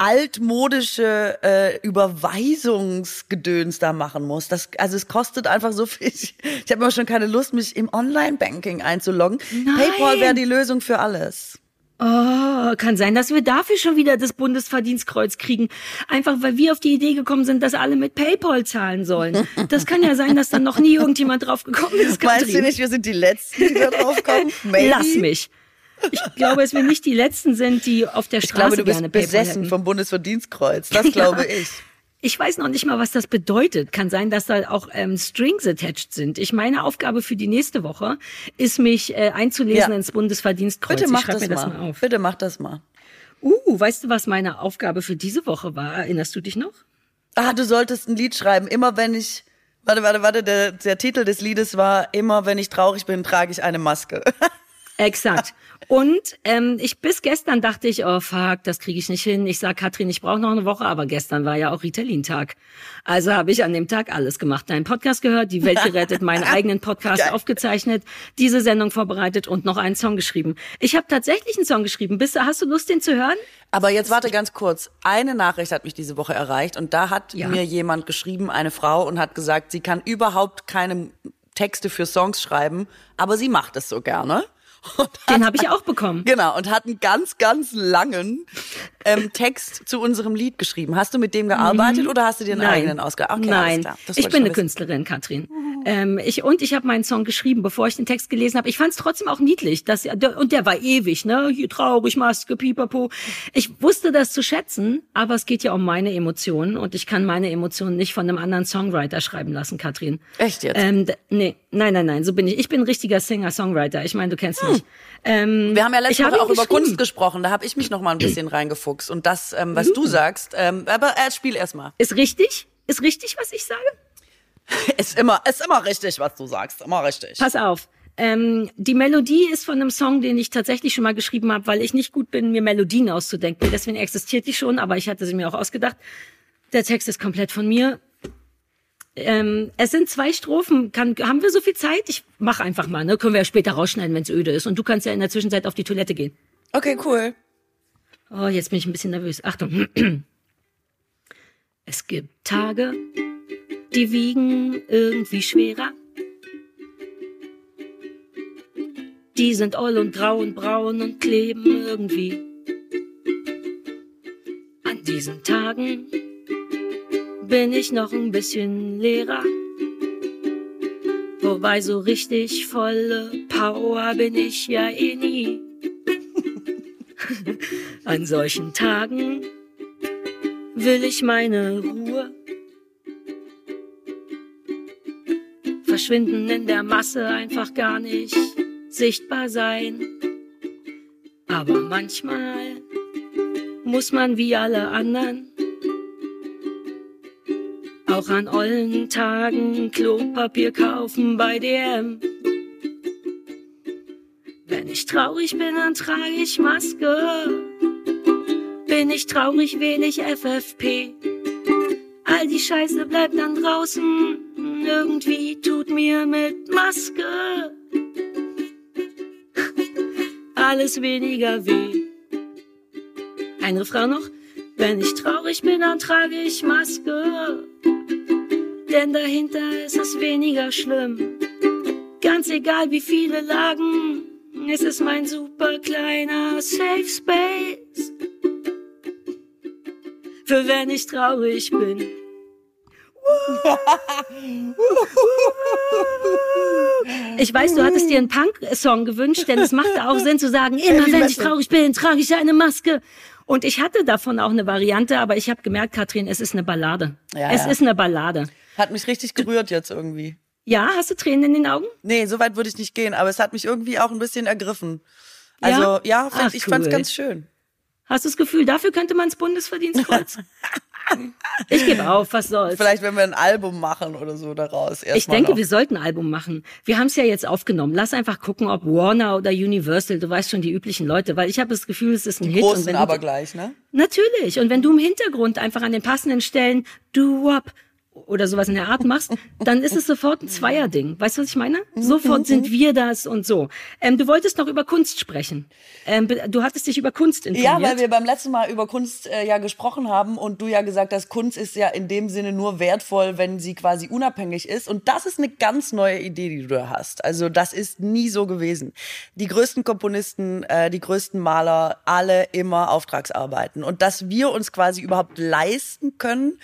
altmodische äh, Überweisungsgedöns da machen muss. Das, also es kostet einfach so viel. Ich, ich habe immer schon keine Lust, mich im Online-Banking einzuloggen. Nein. PayPal wäre die Lösung für alles. Oh, kann sein, dass wir dafür schon wieder das Bundesverdienstkreuz kriegen. Einfach weil wir auf die Idee gekommen sind, dass alle mit PayPal zahlen sollen. Das kann ja sein, dass dann noch nie irgendjemand drauf gekommen ist. Meinst du Katrin. nicht, wir sind die Letzten, die da drauf kommen? Maybe. Lass mich. Ich glaube, dass wir nicht die Letzten sind, die auf der Ich Straße glaube, du gerne bist PayPal besessen hätten. vom Bundesverdienstkreuz. Das glaube ich. Ich weiß noch nicht mal, was das bedeutet. Kann sein, dass da auch ähm, Strings attached sind. Ich meine Aufgabe für die nächste Woche ist, mich äh, einzulesen Ja. ins Bundesverdienstkreuz. Bitte mach das mir das mal. mal auf. Bitte mach das mal. Uh, weißt du, was meine Aufgabe für diese Woche war? Erinnerst du dich noch? Ah, du solltest ein Lied schreiben. Immer wenn ich, warte, warte, warte, der, der Titel des Liedes war, immer wenn ich traurig bin, trage ich eine Maske. Exakt. Und ähm, ich bis gestern dachte ich, oh fuck, das kriege ich nicht hin. Ich sag Katrin, ich brauche noch eine Woche, aber gestern war ja auch Ritalin-Tag. Also habe ich an dem Tag alles gemacht. Deinen Podcast gehört, die Welt gerettet, meinen eigenen Podcast Geil. aufgezeichnet, diese Sendung vorbereitet und noch einen Song geschrieben. Ich habe tatsächlich einen Song geschrieben. Bist du, hast du Lust, den zu hören? Aber jetzt warte ganz kurz. Eine Nachricht hat mich diese Woche erreicht und da hat Ja. mir jemand geschrieben, eine Frau, und hat gesagt, sie kann überhaupt keine Texte für Songs schreiben, aber sie macht es so gerne. Den habe ich auch bekommen. Genau, und hat einen ganz, ganz langen ähm, Text zu unserem Lied geschrieben. Hast du mit dem gearbeitet oder hast du dir einen eigenen ausgearbeitet? Okay, alles Nein, ich bin eine. Künstlerin, Katrin. Ähm, ich, und ich habe meinen Song geschrieben, bevor ich den Text gelesen habe. Ich fand es trotzdem auch niedlich. Dass, und der war ewig, ne? Hier traurig, Maske, pipapo. Ich wusste das zu schätzen, aber es geht ja um meine Emotionen und ich kann meine Emotionen nicht von einem anderen Songwriter schreiben lassen, Katrin. Echt jetzt? Ähm, nee, nein, nein, nein, so bin ich. Ich bin ein richtiger Singer-Songwriter. Ich meine, du kennst mich. Ähm, Wir haben ja letzte Woche auch über. Kunst gesprochen. Da habe ich mich noch mal ein bisschen reingefuchst. Und das, ähm, was du sagst, ähm, aber äh, spiel erst mal. Ist richtig? Ist richtig, was ich sage? Ist immer, ist immer richtig, was du sagst. Immer richtig. Pass auf. Ähm, die Melodie ist von einem Song, den ich tatsächlich schon mal geschrieben habe, weil ich nicht gut bin, mir Melodien auszudenken. Deswegen existiert die schon, aber ich hatte sie mir auch ausgedacht. Der Text ist komplett von mir. Ähm, es sind zwei Strophen. Kann, haben wir so viel Zeit? Ich mach einfach mal. Ne? Können wir ja später rausschneiden, wenn es öde ist. Und du kannst ja in der Zwischenzeit auf die Toilette gehen. Okay, cool. Oh, jetzt bin ich ein bisschen nervös. Achtung. Es gibt Tage, die wiegen irgendwie schwerer. Die sind oll und grau und braun und kleben irgendwie. An diesen Tagen bin ich noch ein bisschen leerer. Wobei so richtig volle Power bin ich ja eh nie. An solchen Tagen will ich meine Ruhe. Verschwinden in der Masse einfach gar nicht sichtbar sein. Aber manchmal muss man wie alle anderen auch an ollen Tagen Klopapier kaufen bei DM. Wenn ich traurig bin, dann trage ich Maske. Bin ich traurig, wähle ich FFP. All die Scheiße bleibt dann draußen. Irgendwie tut mir mit Maske alles weniger weh. Ein Refrain noch. Wenn ich traurig bin, dann trage ich Maske. Denn dahinter ist es weniger schlimm. Ganz egal wie viele Lagen, es ist mein super kleiner Safe Space. Für wenn ich traurig bin. Ich weiß, du hattest dir einen Punk-Song gewünscht, denn es machte auch Sinn zu sagen, immer wenn ich traurig bin, trage ich eine Maske. Und ich hatte davon auch eine Variante, aber ich habe gemerkt, Katrin, es ist eine Ballade. Ja, es ja. ist eine Ballade. Hat mich richtig gerührt jetzt irgendwie. Ja, hast du Tränen in den Augen? Nee, so weit würde ich nicht gehen, aber es hat mich irgendwie auch ein bisschen ergriffen. Also, Ja? ja, fand, Ach, ich fand's cool. ganz schön. Hast du das Gefühl, dafür könnte man das Bundesverdienstkreuz? ich gebe auf, was soll's. Vielleicht, wenn wir ein Album machen oder so daraus. Ich denke, wir sollten ein Album machen. Wir haben es ja jetzt aufgenommen. Lass einfach gucken, ob Warner oder Universal, du weißt schon, die üblichen Leute, weil ich habe das Gefühl, es ist ein Hit. Großen wenn aber du, gleich, ne? Natürlich. Und wenn du im Hintergrund einfach an den passenden Stellen du wop oder sowas in der Art machst, dann ist es sofort ein Zweierding. Weißt du, was ich meine? Mhm, Sofort sind wir das und so. Ähm, du wolltest noch über Kunst sprechen. Ähm, du hattest dich über Kunst informiert. Ja, weil wir beim letzten Mal über Kunst äh, ja gesprochen haben und du ja gesagt hast, Kunst ist ja in dem Sinne nur wertvoll, wenn sie quasi unabhängig ist. Und das ist eine ganz neue Idee, die du da hast. Also das ist nie so gewesen. Die größten Komponisten, äh, die größten Maler, alle immer Auftragsarbeiten. Und dass wir uns quasi überhaupt leisten können,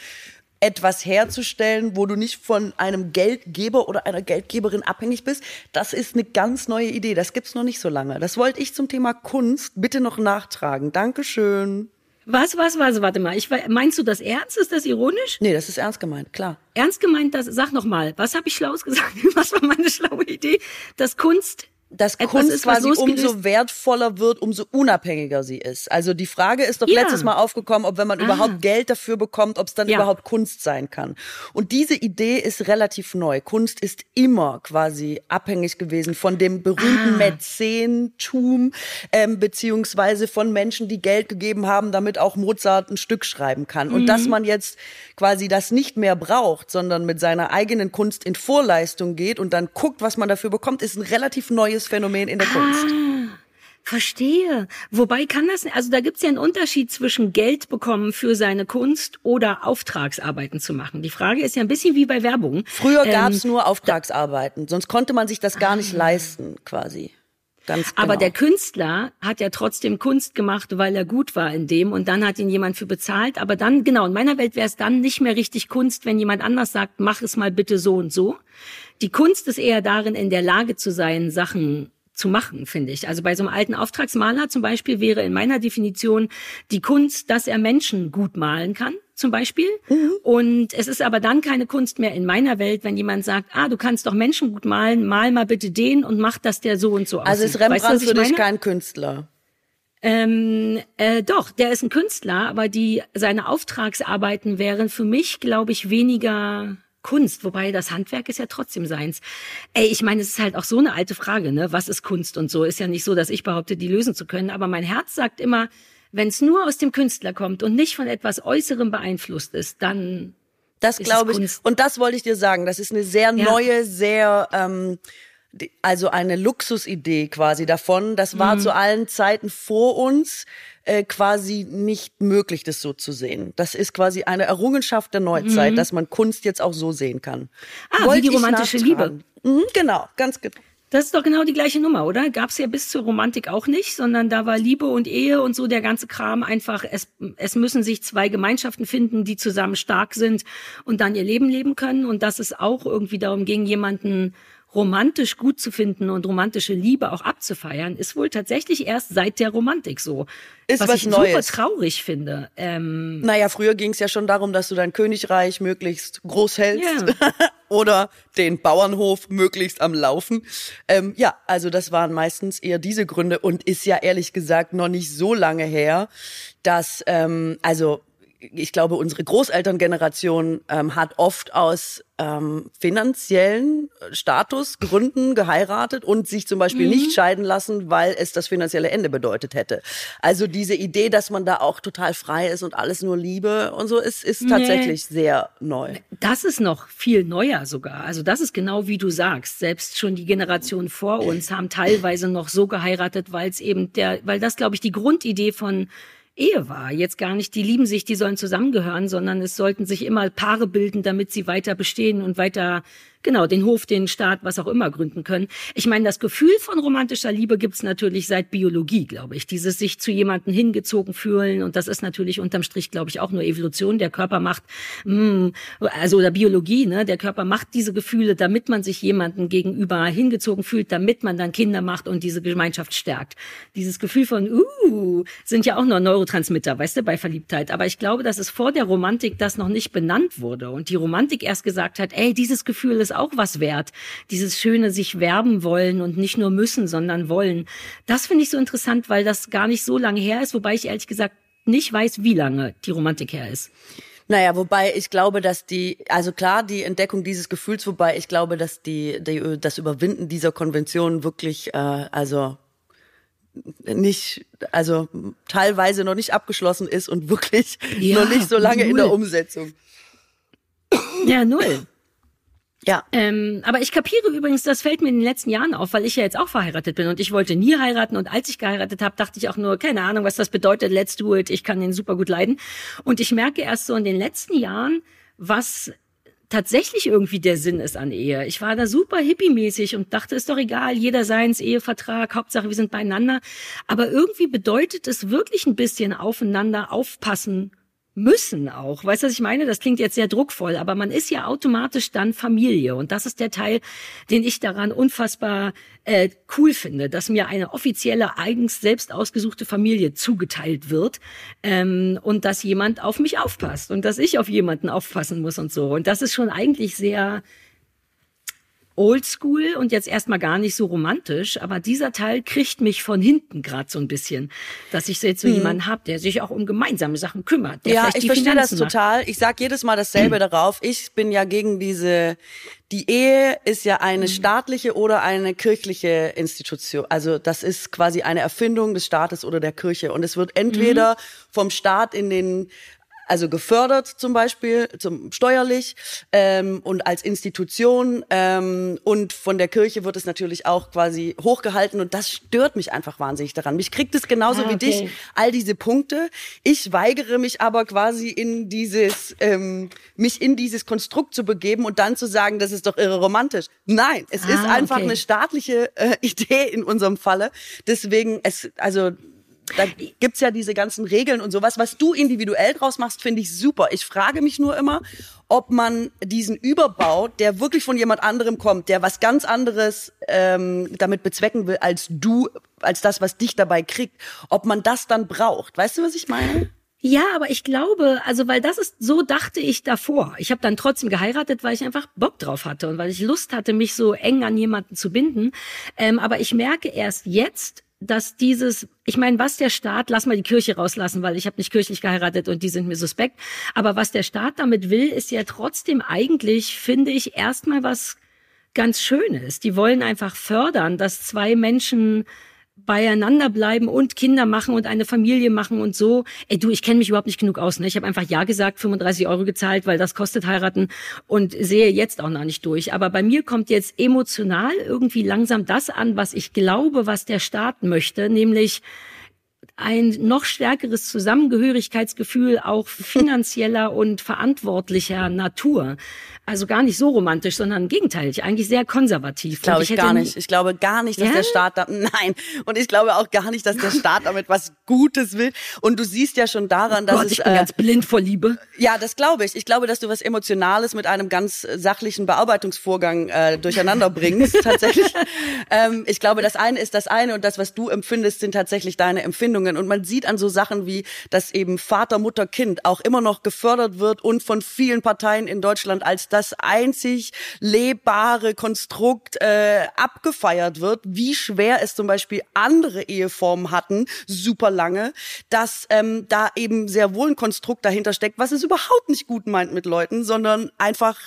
etwas herzustellen, wo du nicht von einem Geldgeber oder einer Geldgeberin abhängig bist, das ist eine ganz neue Idee. Das gibt's noch nicht so lange. Das wollte ich zum Thema Kunst bitte noch nachtragen. Dankeschön. Was, was, was, warte mal. Ich, meinst du das ernst? Ist das ironisch? Nee, das ist ernst gemeint, klar. Ernst gemeint, das, sag noch mal. Was habe ich Schlaues gesagt? Was war meine schlaue Idee? Dass Kunst Dass etwas Kunst ist, quasi umso wertvoller wird, umso unabhängiger sie ist. Also die Frage ist doch Ja. letztes Mal aufgekommen, ob wenn man Ah. überhaupt Geld dafür bekommt, ob es dann Ja. überhaupt Kunst sein kann. Und diese Idee ist relativ neu. Kunst ist immer quasi abhängig gewesen von dem berühmten Ah. Mäzentum, ähm, beziehungsweise von Menschen, die Geld gegeben haben, damit auch Mozart ein Stück schreiben kann. Und Mhm. dass man jetzt quasi das nicht mehr braucht, sondern mit seiner eigenen Kunst in Vorleistung geht und dann guckt, was man dafür bekommt, ist ein relativ neues Phänomen in der Kunst. Verstehe. Wobei kann das, also da gibt's ja einen Unterschied zwischen Geld bekommen für seine Kunst oder Auftragsarbeiten zu machen. Die Frage ist ja ein bisschen wie bei Werbung. Früher Ähm, gab's nur Auftragsarbeiten, sonst konnte man sich das gar nicht leisten, quasi. Ganz genau. Aber der Künstler hat ja trotzdem Kunst gemacht, weil er gut war in dem und dann hat ihn jemand für bezahlt. Aber dann, genau, in meiner Welt wäre es dann nicht mehr richtig Kunst, wenn jemand anders sagt, mach es mal bitte so und so. Die Kunst ist eher darin, in der Lage zu sein, Sachen zu machen, finde ich. Also bei so einem alten Auftragsmaler zum Beispiel wäre in meiner Definition die Kunst, dass er Menschen gut malen kann, zum Beispiel. Mhm. Und es ist aber dann keine Kunst mehr in meiner Welt, wenn jemand sagt, ah, du kannst doch Menschen gut malen, mal mal bitte den und mach, dass der so und so aussieht. also ist Weißt du, Rembrandt was ich für dich kein Künstler. Ähm, äh, doch, der ist ein Künstler, aber die seine Auftragsarbeiten wären für mich, glaube ich, weniger Kunst, wobei das Handwerk ist ja trotzdem seins. Ey, ich meine, es ist halt auch so eine alte Frage, ne? Was ist Kunst und so? Ist ja nicht so, dass ich behaupte, die lösen zu können, aber mein Herz sagt immer, wenn es nur aus dem Künstler kommt und nicht von etwas Äußerem beeinflusst ist, dann Das glaube ich. Kunst? Und das wollte ich dir sagen. Das ist eine sehr Ja. neue, sehr, ähm, also eine Luxusidee quasi davon. Das Mhm. war zu allen Zeiten vor uns äh, quasi nicht möglich, das so zu sehen. Das ist quasi eine Errungenschaft der Neuzeit, dass man Kunst jetzt auch so sehen kann. Mhm. Ah, wie Wollte die romantische nachtragen. Mhm, genau, ganz genau. Das ist doch genau die gleiche Nummer, oder? Gab's ja bis zur Romantik auch nicht, sondern da war Liebe und Ehe und so der ganze Kram einfach, es, es müssen sich zwei Gemeinschaften finden, die zusammen stark sind und dann ihr Leben leben können und dass es auch irgendwie darum ging, jemanden romantisch gut zu finden und romantische Liebe auch abzufeiern, ist wohl tatsächlich erst seit der Romantik so. Ist was, was ich super Neues. traurig finde. Ähm, Naja, früher ging es ja schon darum, dass du dein Königreich möglichst groß hältst Ja. oder den Bauernhof möglichst am Laufen. Ähm, ja, also das waren meistens eher diese Gründe und ist ja ehrlich gesagt noch nicht so lange her, dass, ähm, also ich glaube, unsere Großelterngeneration ähm, hat oft aus ähm, finanziellen Statusgründen geheiratet und sich zum Beispiel nicht scheiden lassen, weil es das finanzielle Ende bedeutet hätte. Also diese Idee, dass man da auch total frei ist und alles nur Liebe und so, ist, ist tatsächlich sehr neu. Das ist noch viel neuer sogar. Also das ist genau wie du sagst. Selbst schon die Generation vor uns haben teilweise noch so geheiratet, weil es eben der, weil das, glaube ich, die Grundidee von Ehe war. Jetzt gar nicht, die lieben sich, die sollen zusammengehören, sondern es sollten sich immer Paare bilden, damit sie weiter bestehen und weiter genau den Hof, den Staat, was auch immer gründen können. Ich meine, das Gefühl von romantischer Liebe gibt's natürlich seit Biologie, glaube ich. Dieses sich zu jemanden hingezogen fühlen und das ist natürlich unterm Strich, glaube ich, auch nur Evolution. Der Körper macht, mh, mm, also oder Biologie, ne? Der Körper macht diese Gefühle, damit man sich jemanden gegenüber hingezogen fühlt, damit man dann Kinder macht und diese Gemeinschaft stärkt. Dieses Gefühl von, uh, sind ja auch nur Neurotransmitter, weißt du, bei Verliebtheit. Aber ich glaube, dass es vor der Romantik das noch nicht benannt wurde und die Romantik erst gesagt hat, ey, dieses Gefühl ist auch was wert. Dieses schöne sich werben wollen und nicht nur müssen, sondern wollen. Das finde ich so interessant, weil das gar nicht so lange her ist, wobei ich ehrlich gesagt nicht weiß, wie lange die Romantik her ist. Naja, wobei ich glaube, dass die, also klar, die Entdeckung dieses Gefühls, wobei ich glaube, dass die, die das Überwinden dieser Konvention wirklich, äh, also nicht, also teilweise noch nicht abgeschlossen ist und wirklich ja, noch nicht so lange null. in der Umsetzung. Ja, null. Ja. Ähm, aber ich kapiere übrigens, das fällt mir in den letzten Jahren auf, weil ich ja jetzt auch verheiratet bin und ich wollte nie heiraten und als ich geheiratet habe, dachte ich auch nur, keine Ahnung, was das bedeutet, let's do it, ich kann den super gut leiden. Und ich merke erst so in den letzten Jahren, was tatsächlich irgendwie der Sinn ist an Ehe. Ich war da super hippie-mäßig und dachte, ist doch egal, jeder seins Ehevertrag, Hauptsache wir sind beieinander. Aber irgendwie bedeutet es wirklich ein bisschen aufeinander aufpassen müssen auch. Weißt du, was ich meine? Das klingt jetzt sehr druckvoll, aber man ist ja automatisch dann Familie. Und das ist der Teil, den ich daran unfassbar äh, cool finde, dass mir eine offizielle, eigens selbst ausgesuchte Familie zugeteilt wird ähm, und dass jemand auf mich aufpasst und dass ich auf jemanden aufpassen muss und so. Und das ist schon eigentlich sehr oldschool und jetzt erstmal gar nicht so romantisch, aber dieser Teil kriegt mich von hinten gerade so ein bisschen, dass ich jetzt so mhm. jemanden habe, der sich auch um gemeinsame Sachen kümmert. ja, ich verstehe das total. Ich sag jedes Mal dasselbe mhm. darauf. Ich bin ja gegen diese die Ehe ist ja eine mhm. staatliche oder eine kirchliche Institution. Also das ist quasi eine Erfindung des Staates oder der Kirche. Und es wird entweder mhm. vom Staat in den also gefördert zum Beispiel, zum steuerlich ähm, und als Institution ähm, und von der Kirche wird es natürlich auch quasi hochgehalten und das stört mich einfach wahnsinnig daran. Mich kriegt es genauso ah, okay. wie dich all diese Punkte. Ich weigere mich aber quasi in dieses ähm, mich in dieses Konstrukt zu begeben und dann zu sagen, das ist doch irre romantisch. Nein, es ah, ist einfach okay. eine staatliche äh, Idee in unserem Falle. Deswegen es also da gibt's ja diese ganzen Regeln und sowas. Was du individuell draus machst, finde ich super. Ich frage mich nur immer, ob man diesen Überbau, der wirklich von jemand anderem kommt, der was ganz anderes ähm, damit bezwecken will als du, als das, was dich dabei kriegt, ob man das dann braucht. Weißt du, was ich meine? Ja, aber ich glaube, also weil das ist, so dachte ich davor. Ich habe dann trotzdem geheiratet, weil ich einfach Bock drauf hatte und weil ich Lust hatte, mich so eng an jemanden zu binden. Ähm, aber ich merke erst jetzt, dass dieses, ich meine, was der Staat, lass mal die Kirche rauslassen, weil ich habe nicht kirchlich geheiratet und die sind mir suspekt, aber was der Staat damit will, ist ja trotzdem eigentlich, finde ich, erstmal was ganz Schönes. Die wollen einfach fördern, dass zwei Menschen beieinander bleiben und Kinder machen und eine Familie machen und so. Ey, du, ich kenne mich überhaupt nicht genug aus. Ne? Ich habe einfach ja gesagt, 35 Euro gezahlt, weil das kostet heiraten und sehe jetzt auch noch nicht durch. Aber bei mir kommt jetzt emotional irgendwie langsam das an, was ich glaube, was der Staat möchte, nämlich ein noch stärkeres Zusammengehörigkeitsgefühl auch finanzieller und verantwortlicher Natur. Also gar nicht so romantisch, sondern gegenteilig, eigentlich sehr konservativ. Glaube ich, ich gar nicht. Ich glaube gar nicht, dass ja? der Staat da, nein. Und ich glaube auch gar nicht, dass der Staat damit was Gutes will. Und du siehst ja schon daran, oh dass Gott, es, ich bin äh, ganz blind vor Liebe. Ja, das glaube ich. Ich glaube, dass du was Emotionales mit einem ganz sachlichen Bearbeitungsvorgang äh, durcheinander bringst, tatsächlich. ähm, ich glaube, das eine ist das eine und das, was du empfindest, sind tatsächlich deine Empfindungen. Und man sieht an so Sachen wie, dass eben Vater, Mutter, Kind auch immer noch gefördert wird und von vielen Parteien in Deutschland als das einzig lebbare Konstrukt äh, abgefeiert wird, wie schwer es zum Beispiel andere Eheformen hatten, super lange, dass ähm, da eben sehr wohl ein Konstrukt dahinter steckt, was es überhaupt nicht gut meint mit Leuten, sondern einfach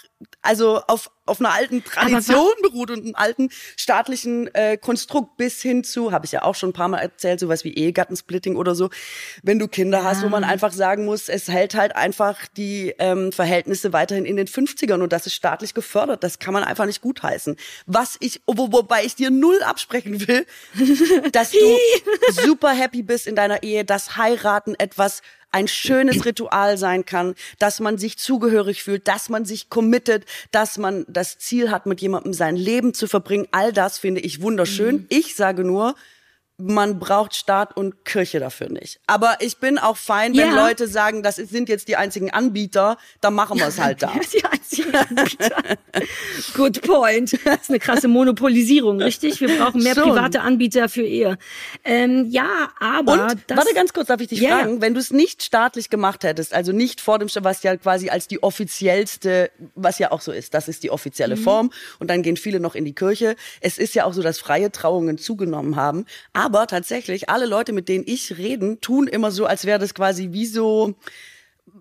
also auf auf einer alten Tradition beruht und einem alten staatlichen äh, Konstrukt bis hin zu, habe ich ja auch schon ein paar Mal erzählt, sowas wie Ehegattensplitting oder so. Wenn du Kinder hast, wo man einfach sagen muss, es hält halt einfach die ähm, Verhältnisse weiterhin in den 50ern und das ist staatlich gefördert. Das kann man einfach nicht gutheißen. Was ich, wo, wobei ich dir null absprechen will, dass du super happy bist in deiner Ehe, dass heiraten etwas ein schönes Ritual sein kann, dass man sich zugehörig fühlt, dass man sich committet, dass man das Ziel hat, mit jemandem sein Leben zu verbringen. All das finde ich wunderschön. Mhm. Ich sage nur, man braucht Staat und Kirche dafür nicht. Aber ich bin auch fein, wenn ja. Leute sagen, das sind jetzt die einzigen Anbieter, dann machen wir es halt da. die einzigen Anbieter. Good point. Das ist eine krasse Monopolisierung, richtig? Wir brauchen mehr Schon. private Anbieter für Ehe. Ähm, ja, aber und, das, warte ganz kurz, darf ich dich yeah. fragen, wenn du es nicht staatlich gemacht hättest, also nicht vor dem, was ja quasi als die offiziellste, was ja auch so ist, das ist die offizielle mhm. Form und dann gehen viele noch in die Kirche. Es ist ja auch so, dass freie Trauungen zugenommen haben. Aber aber tatsächlich, alle Leute, mit denen ich reden, tun immer so, als wäre das quasi wie so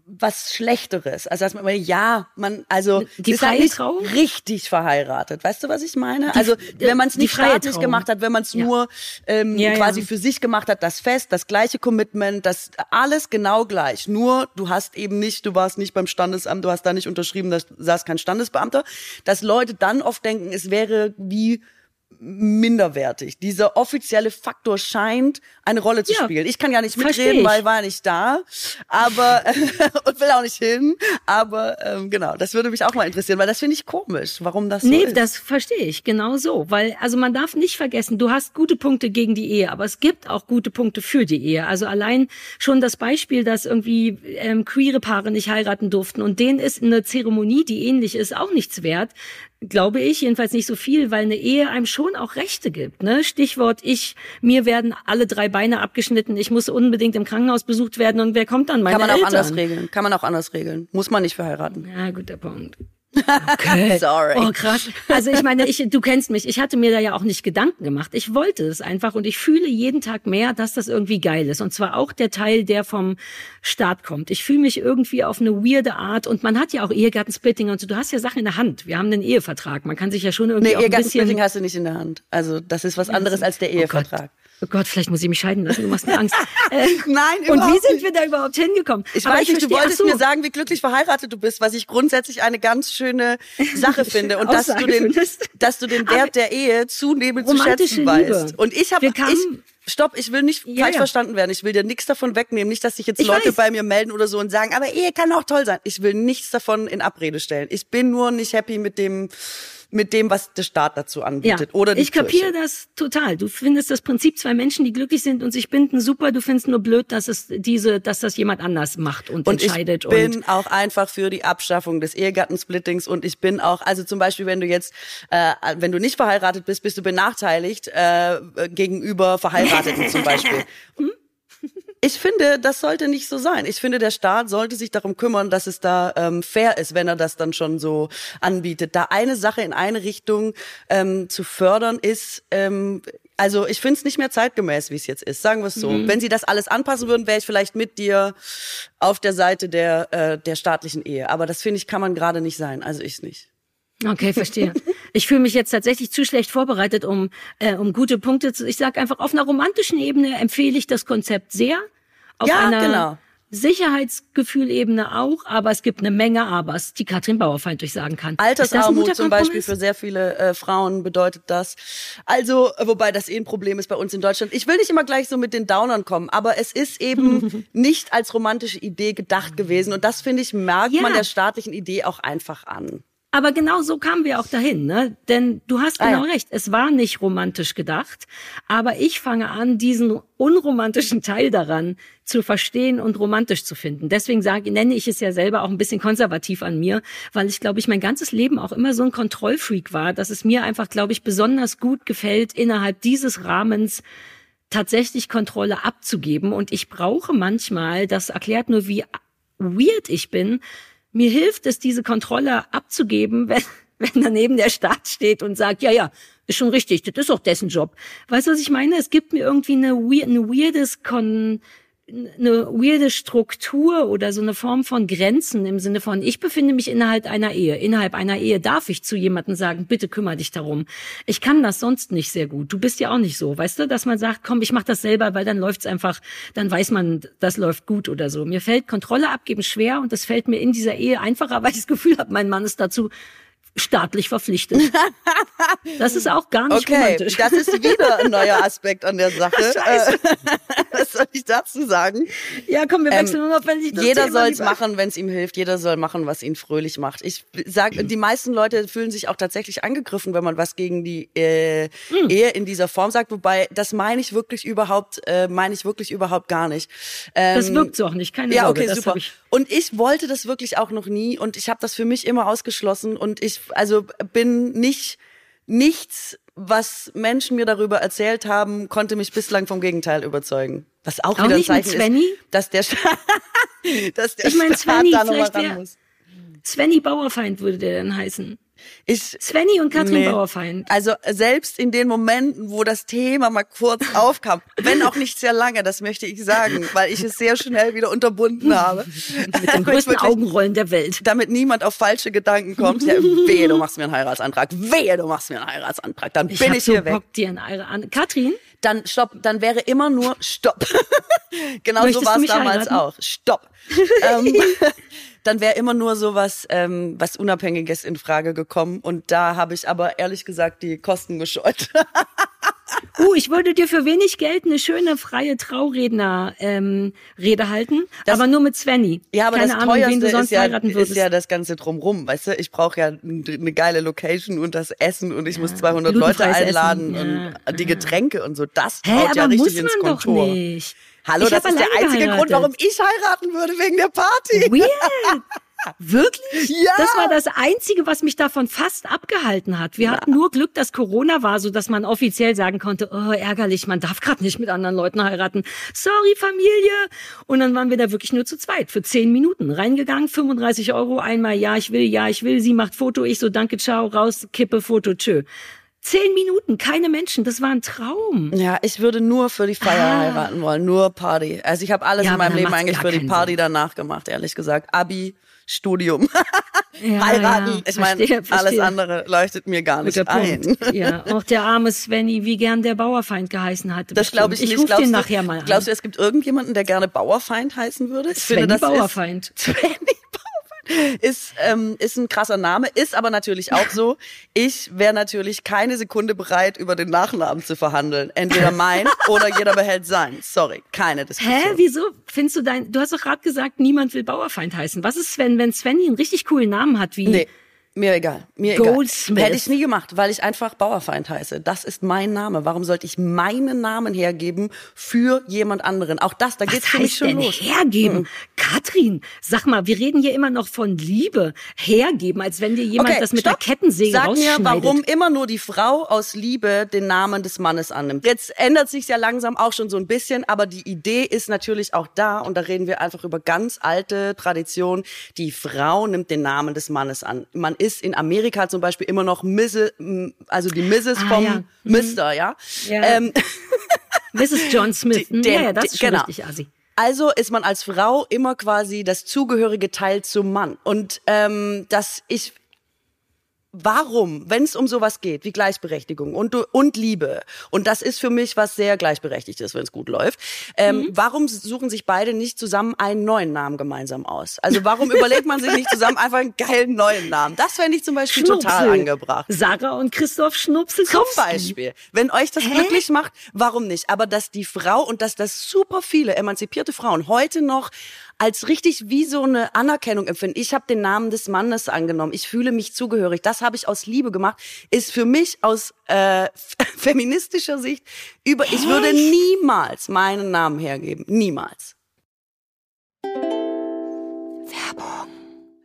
was Schlechteres. Also dass man immer, ja, man, also die ist halt nicht Trauung? richtig verheiratet. Weißt du, was ich meine? Die, also wenn man es nicht staatlich Trauung. gemacht hat, wenn man es ja. nur ähm, ja, quasi ja. für sich gemacht hat, das Fest, das gleiche Commitment, das alles genau gleich. Nur du hast eben nicht, du warst nicht beim Standesamt, du hast da nicht unterschrieben, da saß kein Standesbeamter. Dass Leute dann oft denken, es wäre wie minderwertig. Dieser offizielle Faktor scheint eine Rolle zu ja, spielen. Ich kann ja nicht mitreden, weil war nicht da, aber und will auch nicht hin. Aber ähm, genau, das würde mich auch mal interessieren, weil das finde ich komisch, warum das so nee, ist. Nee, das verstehe ich genau so, weil also man darf nicht vergessen, du hast gute Punkte gegen die Ehe, aber es gibt auch gute Punkte für die Ehe. Also allein schon das Beispiel, dass irgendwie ähm, queere Paare nicht heiraten durften und denen ist eine Zeremonie, die ähnlich ist, auch nichts wert glaube ich, jedenfalls nicht so viel, weil eine Ehe einem schon auch Rechte gibt. Ne? Stichwort ich, mir werden alle drei Beine abgeschnitten, ich muss unbedingt im Krankenhaus besucht werden und wer kommt dann? Meine Kann man Eltern. auch anders regeln. Kann man auch anders regeln. Muss man nicht verheiraten. Ja, guter Punkt. Okay. Sorry. Oh, krass. Also ich meine, ich, du kennst mich. Ich hatte mir da ja auch nicht Gedanken gemacht. Ich wollte es einfach und ich fühle jeden Tag mehr, dass das irgendwie geil ist. Und zwar auch der Teil, der vom Staat kommt. Ich fühle mich irgendwie auf eine weirde Art und man hat ja auch Ehegattensplitting und so. Du hast ja Sachen in der Hand. Wir haben einen Ehevertrag. Man kann sich ja schon irgendwie nee, auch ein bisschen... Ehegattensplitting hast du nicht in der Hand. Also das ist was anderes als der Ehevertrag. Oh Oh Gott, vielleicht muss ich mich scheiden lassen, du machst mir Angst. Äh, Nein, Und wie sind wir da überhaupt hingekommen? Ich Aber weiß ich nicht, verstehe, du wolltest so. mir sagen, wie glücklich verheiratet du bist, was ich grundsätzlich eine ganz schöne Sache finde. Und dass du, den, dass du den Wert der Ehe zunehmend zu schätzen Liebe. weißt. Und ich habe... Stopp, ich will nicht ja, falsch ja. verstanden werden. Ich will dir nichts davon wegnehmen. Nicht, dass sich jetzt ich Leute weiß. bei mir melden oder so und sagen, aber Ehe kann auch toll sein. Ich will nichts davon in Abrede stellen. Ich bin nur nicht happy mit dem mit dem, was der Staat dazu anbietet. Ja, oder die ich kapiere das total. Du findest das Prinzip zwei Menschen, die glücklich sind und sich binden, super. Du findest nur blöd, dass es diese, dass das jemand anders macht und, und entscheidet. Ich bin und auch einfach für die Abschaffung des Ehegattensplittings und ich bin auch, also zum Beispiel, wenn du jetzt, äh, wenn du nicht verheiratet bist, bist du benachteiligt äh, gegenüber Verheirateten zum Beispiel. Hm? Ich finde, das sollte nicht so sein. Ich finde, der Staat sollte sich darum kümmern, dass es da ähm, fair ist, wenn er das dann schon so anbietet. Da eine Sache in eine Richtung ähm, zu fördern ist, ähm, also ich finde es nicht mehr zeitgemäß, wie es jetzt ist. Sagen wir es so. Mhm. Wenn sie das alles anpassen würden, wäre ich vielleicht mit dir auf der Seite der äh, der staatlichen Ehe. Aber das finde ich kann man gerade nicht sein. Also ich nicht. Okay, verstehe. Ich fühle mich jetzt tatsächlich zu schlecht vorbereitet, um, äh, um gute Punkte zu. Ich sage einfach, auf einer romantischen Ebene empfehle ich das Konzept sehr. Auf ja, einer genau. Sicherheitsgefühlebene auch, aber es gibt eine Menge Abers, die Katrin Bauerfeind durchsagen kann. Altersarmut zum Beispiel für sehr viele äh, Frauen bedeutet das. Also, wobei das eh ein Problem ist bei uns in Deutschland. Ich will nicht immer gleich so mit den Downern kommen, aber es ist eben nicht als romantische Idee gedacht gewesen und das finde ich merkt ja. man der staatlichen Idee auch einfach an. Aber genau so kamen wir auch dahin, ne? Denn du hast genau ah, ja. recht, es war nicht romantisch gedacht, aber ich fange an, diesen unromantischen Teil daran zu verstehen und romantisch zu finden. Deswegen sage, nenne ich es ja selber auch ein bisschen konservativ an mir, weil ich glaube ich mein ganzes Leben auch immer so ein Kontrollfreak war, dass es mir einfach glaube ich besonders gut gefällt innerhalb dieses Rahmens tatsächlich Kontrolle abzugeben und ich brauche manchmal, das erklärt nur wie weird ich bin, mir hilft es, diese Kontrolle abzugeben, wenn, wenn daneben der Staat steht und sagt, ja, ja, ist schon richtig, das ist auch dessen Job. Weißt du, was ich meine? Es gibt mir irgendwie eine, ein weirdes Kon eine weirde Struktur oder so eine Form von Grenzen im Sinne von, ich befinde mich innerhalb einer Ehe. Innerhalb einer Ehe darf ich zu jemandem sagen, bitte kümmere dich darum. Ich kann das sonst nicht sehr gut. Du bist ja auch nicht so, weißt du, dass man sagt, komm, ich mach das selber, weil dann läuft's einfach, dann weiß man, das läuft gut oder so. Mir fällt Kontrolle abgeben schwer und das fällt mir in dieser Ehe einfacher, weil ich das Gefühl habe, mein Mann ist dazu staatlich verpflichtet. Das ist auch gar nicht Okay, romantisch. das ist wieder ein neuer Aspekt an der Sache. Scheiße. Äh, Was soll ich dazu sagen? Ja, komm, wir Ähm, wechseln unauffällig das Jeder soll es machen, wenn es ihm hilft. Jeder soll machen, was ihn fröhlich macht. Ich sag, die meisten Leute fühlen sich auch tatsächlich angegriffen, wenn man was gegen die äh, Hm. Ehe in dieser Form sagt. Wobei, das meine ich wirklich überhaupt, äh, meine ich wirklich überhaupt gar nicht. Ähm, Das wirkt so auch nicht, keine ja, Sorge. okay, das super. Ich, Und ich wollte das wirklich auch noch nie und ich habe das für mich immer ausgeschlossen und ich also bin nicht nichts, was Menschen mir darüber erzählt haben, konnte mich bislang vom Gegenteil überzeugen. Was auch, Auch wieder ein Zeichen Svenny? ist, dass der dass der Ich mein, Staat Svenny, da noch mal vielleicht ran muss. Svenny Bauerfeind würde der dann heißen. Ich, Svenny und Katrin Nee. Bauerfeind. Also selbst in den Momenten, wo das Thema mal kurz aufkam, wenn auch nicht sehr lange, das möchte ich sagen, weil ich es sehr schnell wieder unterbunden habe. Mit den größten Wirklich- Augenrollen der Welt. damit niemand auf falsche Gedanken kommt. Ja, wehe, du machst mir einen Heiratsantrag. Wehe, du machst mir einen Heiratsantrag. Dann Ich bin ich so hier weg. Bock dir in eure an. Katrin, Dann stopp. Dann wäre immer nur Stopp. genau so Möchtest war du es damals heiraten? auch. Stopp. ähm, dann wäre immer nur so was, ähm, was Unabhängiges in Frage gekommen. Und da habe ich aber ehrlich gesagt die Kosten gescheut. uh, ich würde dir für wenig Geld eine schöne freie Trauredner ähm, Rede halten, Das- aber nur mit Svenny. Ja, aber Keine das Ahnung, wen teuerste du sonst ist ja, heiraten würdest. ist ja das Ganze drumrum, weißt du? Ich brauche ja eine geile Location und das Essen und ich muss 200 Leute einladen Essen, und die Getränke und so. Das Hä, haut ja aber richtig muss ins man doch Kontor. nicht. Hallo, Ich das ist der einzige Grund, geheiratet. warum ich heiraten würde, wegen der Party. Weird. Wirklich? Ja. Das war das Einzige, was mich davon fast abgehalten hat. Wir hatten nur Glück, dass Corona war, so dass man offiziell sagen konnte, oh, ärgerlich, man darf gerade nicht mit anderen Leuten heiraten. Sorry, Familie. Und dann waren wir da wirklich nur zu zweit für zehn Minuten. Reingegangen, 35 Euro, einmal ja, ich will, ja, ich will, sie macht Foto, ich so, danke, ciao, raus, Kippe, Foto, tschö. Zehn Minuten, keine Menschen, das war ein Traum. Ja, ich würde nur für die Feier Ah. heiraten wollen, nur Party. Also ich habe alles Ja, in meinem Leben eigentlich für die Party Sinn. danach gemacht, ehrlich gesagt. Abi, Studium, Ja, heiraten. ja, ich meine, alles andere leuchtet mir gar nicht ein. Ja, auch der arme Svenny, wie gern der Bauerfeind geheißen hatte. Das glaube ich bestimmt. nicht. Ich rufe glaubst den du, nachher mal an. Glaubst du, es gibt irgendjemanden, der gerne Bauerfeind heißen würde? Ich Svenny das Bauerfeind. Ist, Svenny Bauerfeind ist, ähm, ist ein krasser Name, ist aber natürlich auch so. Ich wäre natürlich keine Sekunde bereit, über den Nachnamen zu verhandeln. Entweder mein oder jeder behält sein. Sorry, keine Diskussion. Hä, wieso findest du dein, du hast doch gerade gesagt, niemand will Bauerfeind heißen. Was ist, wenn, wenn Svenny einen richtig coolen Namen hat, wie Nee. Mir egal. Mir Goldsmith. egal. Hätte ich nie gemacht, weil ich einfach Bauerfeind heiße. Das ist mein Name. Warum sollte ich meinen Namen hergeben für jemand anderen? Auch das, da was geht's für mich schon denn los. hergeben? Katrin, sag mal, wir reden hier immer noch von Liebe. Hergeben, als wenn dir jemand das mit stopp. der Kettensäge Sag mir, rausschneidet. warum immer nur die Frau aus Liebe den Namen des Mannes annimmt. Jetzt ändert sich ja langsam auch schon so ein bisschen, aber die Idee ist natürlich auch da und da reden wir einfach über ganz alte Tradition. Die Frau nimmt den Namen des Mannes an. Man ist in Amerika zum Beispiel immer noch Mrs., also die Mrs. Ah, vom ja. Mister, ja. Ja. Ähm, Mrs. John Smith. Die- ja, den- ja, das ist schon genau. richtig assi. Also ist man als Frau immer quasi das zugehörige Teil zum Mann. Und ähm, dass ich warum, wenn es um sowas geht wie Gleichberechtigung und, und Liebe, und das ist für mich was sehr Gleichberechtigtes, wenn es gut läuft, ähm, Mhm. warum suchen sich beide nicht zusammen einen neuen Namen gemeinsam aus? Also warum überlegt man sich nicht zusammen einfach einen geilen neuen Namen? Das fände ich zum Beispiel total Schnupsel. angebracht. Sarah und Christoph Schnupsel. Zum Beispiel. Wenn euch das glücklich macht, warum nicht? Aber dass die Frau und dass das super viele emanzipierte Frauen heute noch als richtig wie so eine Anerkennung empfinden. Ich habe den Namen des Mannes angenommen. Ich fühle mich zugehörig. Das habe ich aus Liebe gemacht. Ist für mich aus äh, feministischer Sicht über. Ich würde niemals meinen Namen hergeben. Niemals.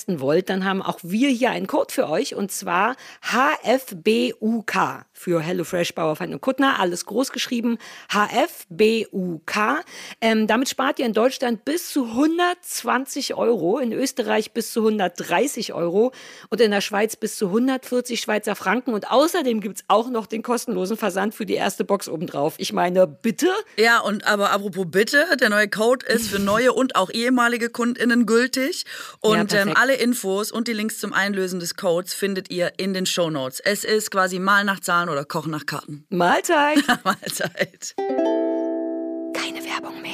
testen wollt, dann haben auch wir hier einen Code für euch und zwar HFBUK für HelloFresh Bauerfeind und Kuttner, alles groß geschrieben, HFBUK. Ähm, damit spart ihr in Deutschland bis zu 120 Euro, in Österreich bis zu 130 Euro und in der Schweiz bis zu 140 Schweizer Franken. Und außerdem gibt's auch noch den kostenlosen Versand für die erste Box obendrauf. Ich meine, bitte? Ja, und aber apropos bitte, der neue Code ist für neue und auch ehemalige KundInnen gültig. Und ja, ähm, alle Infos und die Links zum Einlösen des Codes findet ihr in den Show Notes. Es ist quasi mal nach Zahlen oder Kochen nach Karten. Mahlzeit. Mahlzeit. Keine Werbung mehr.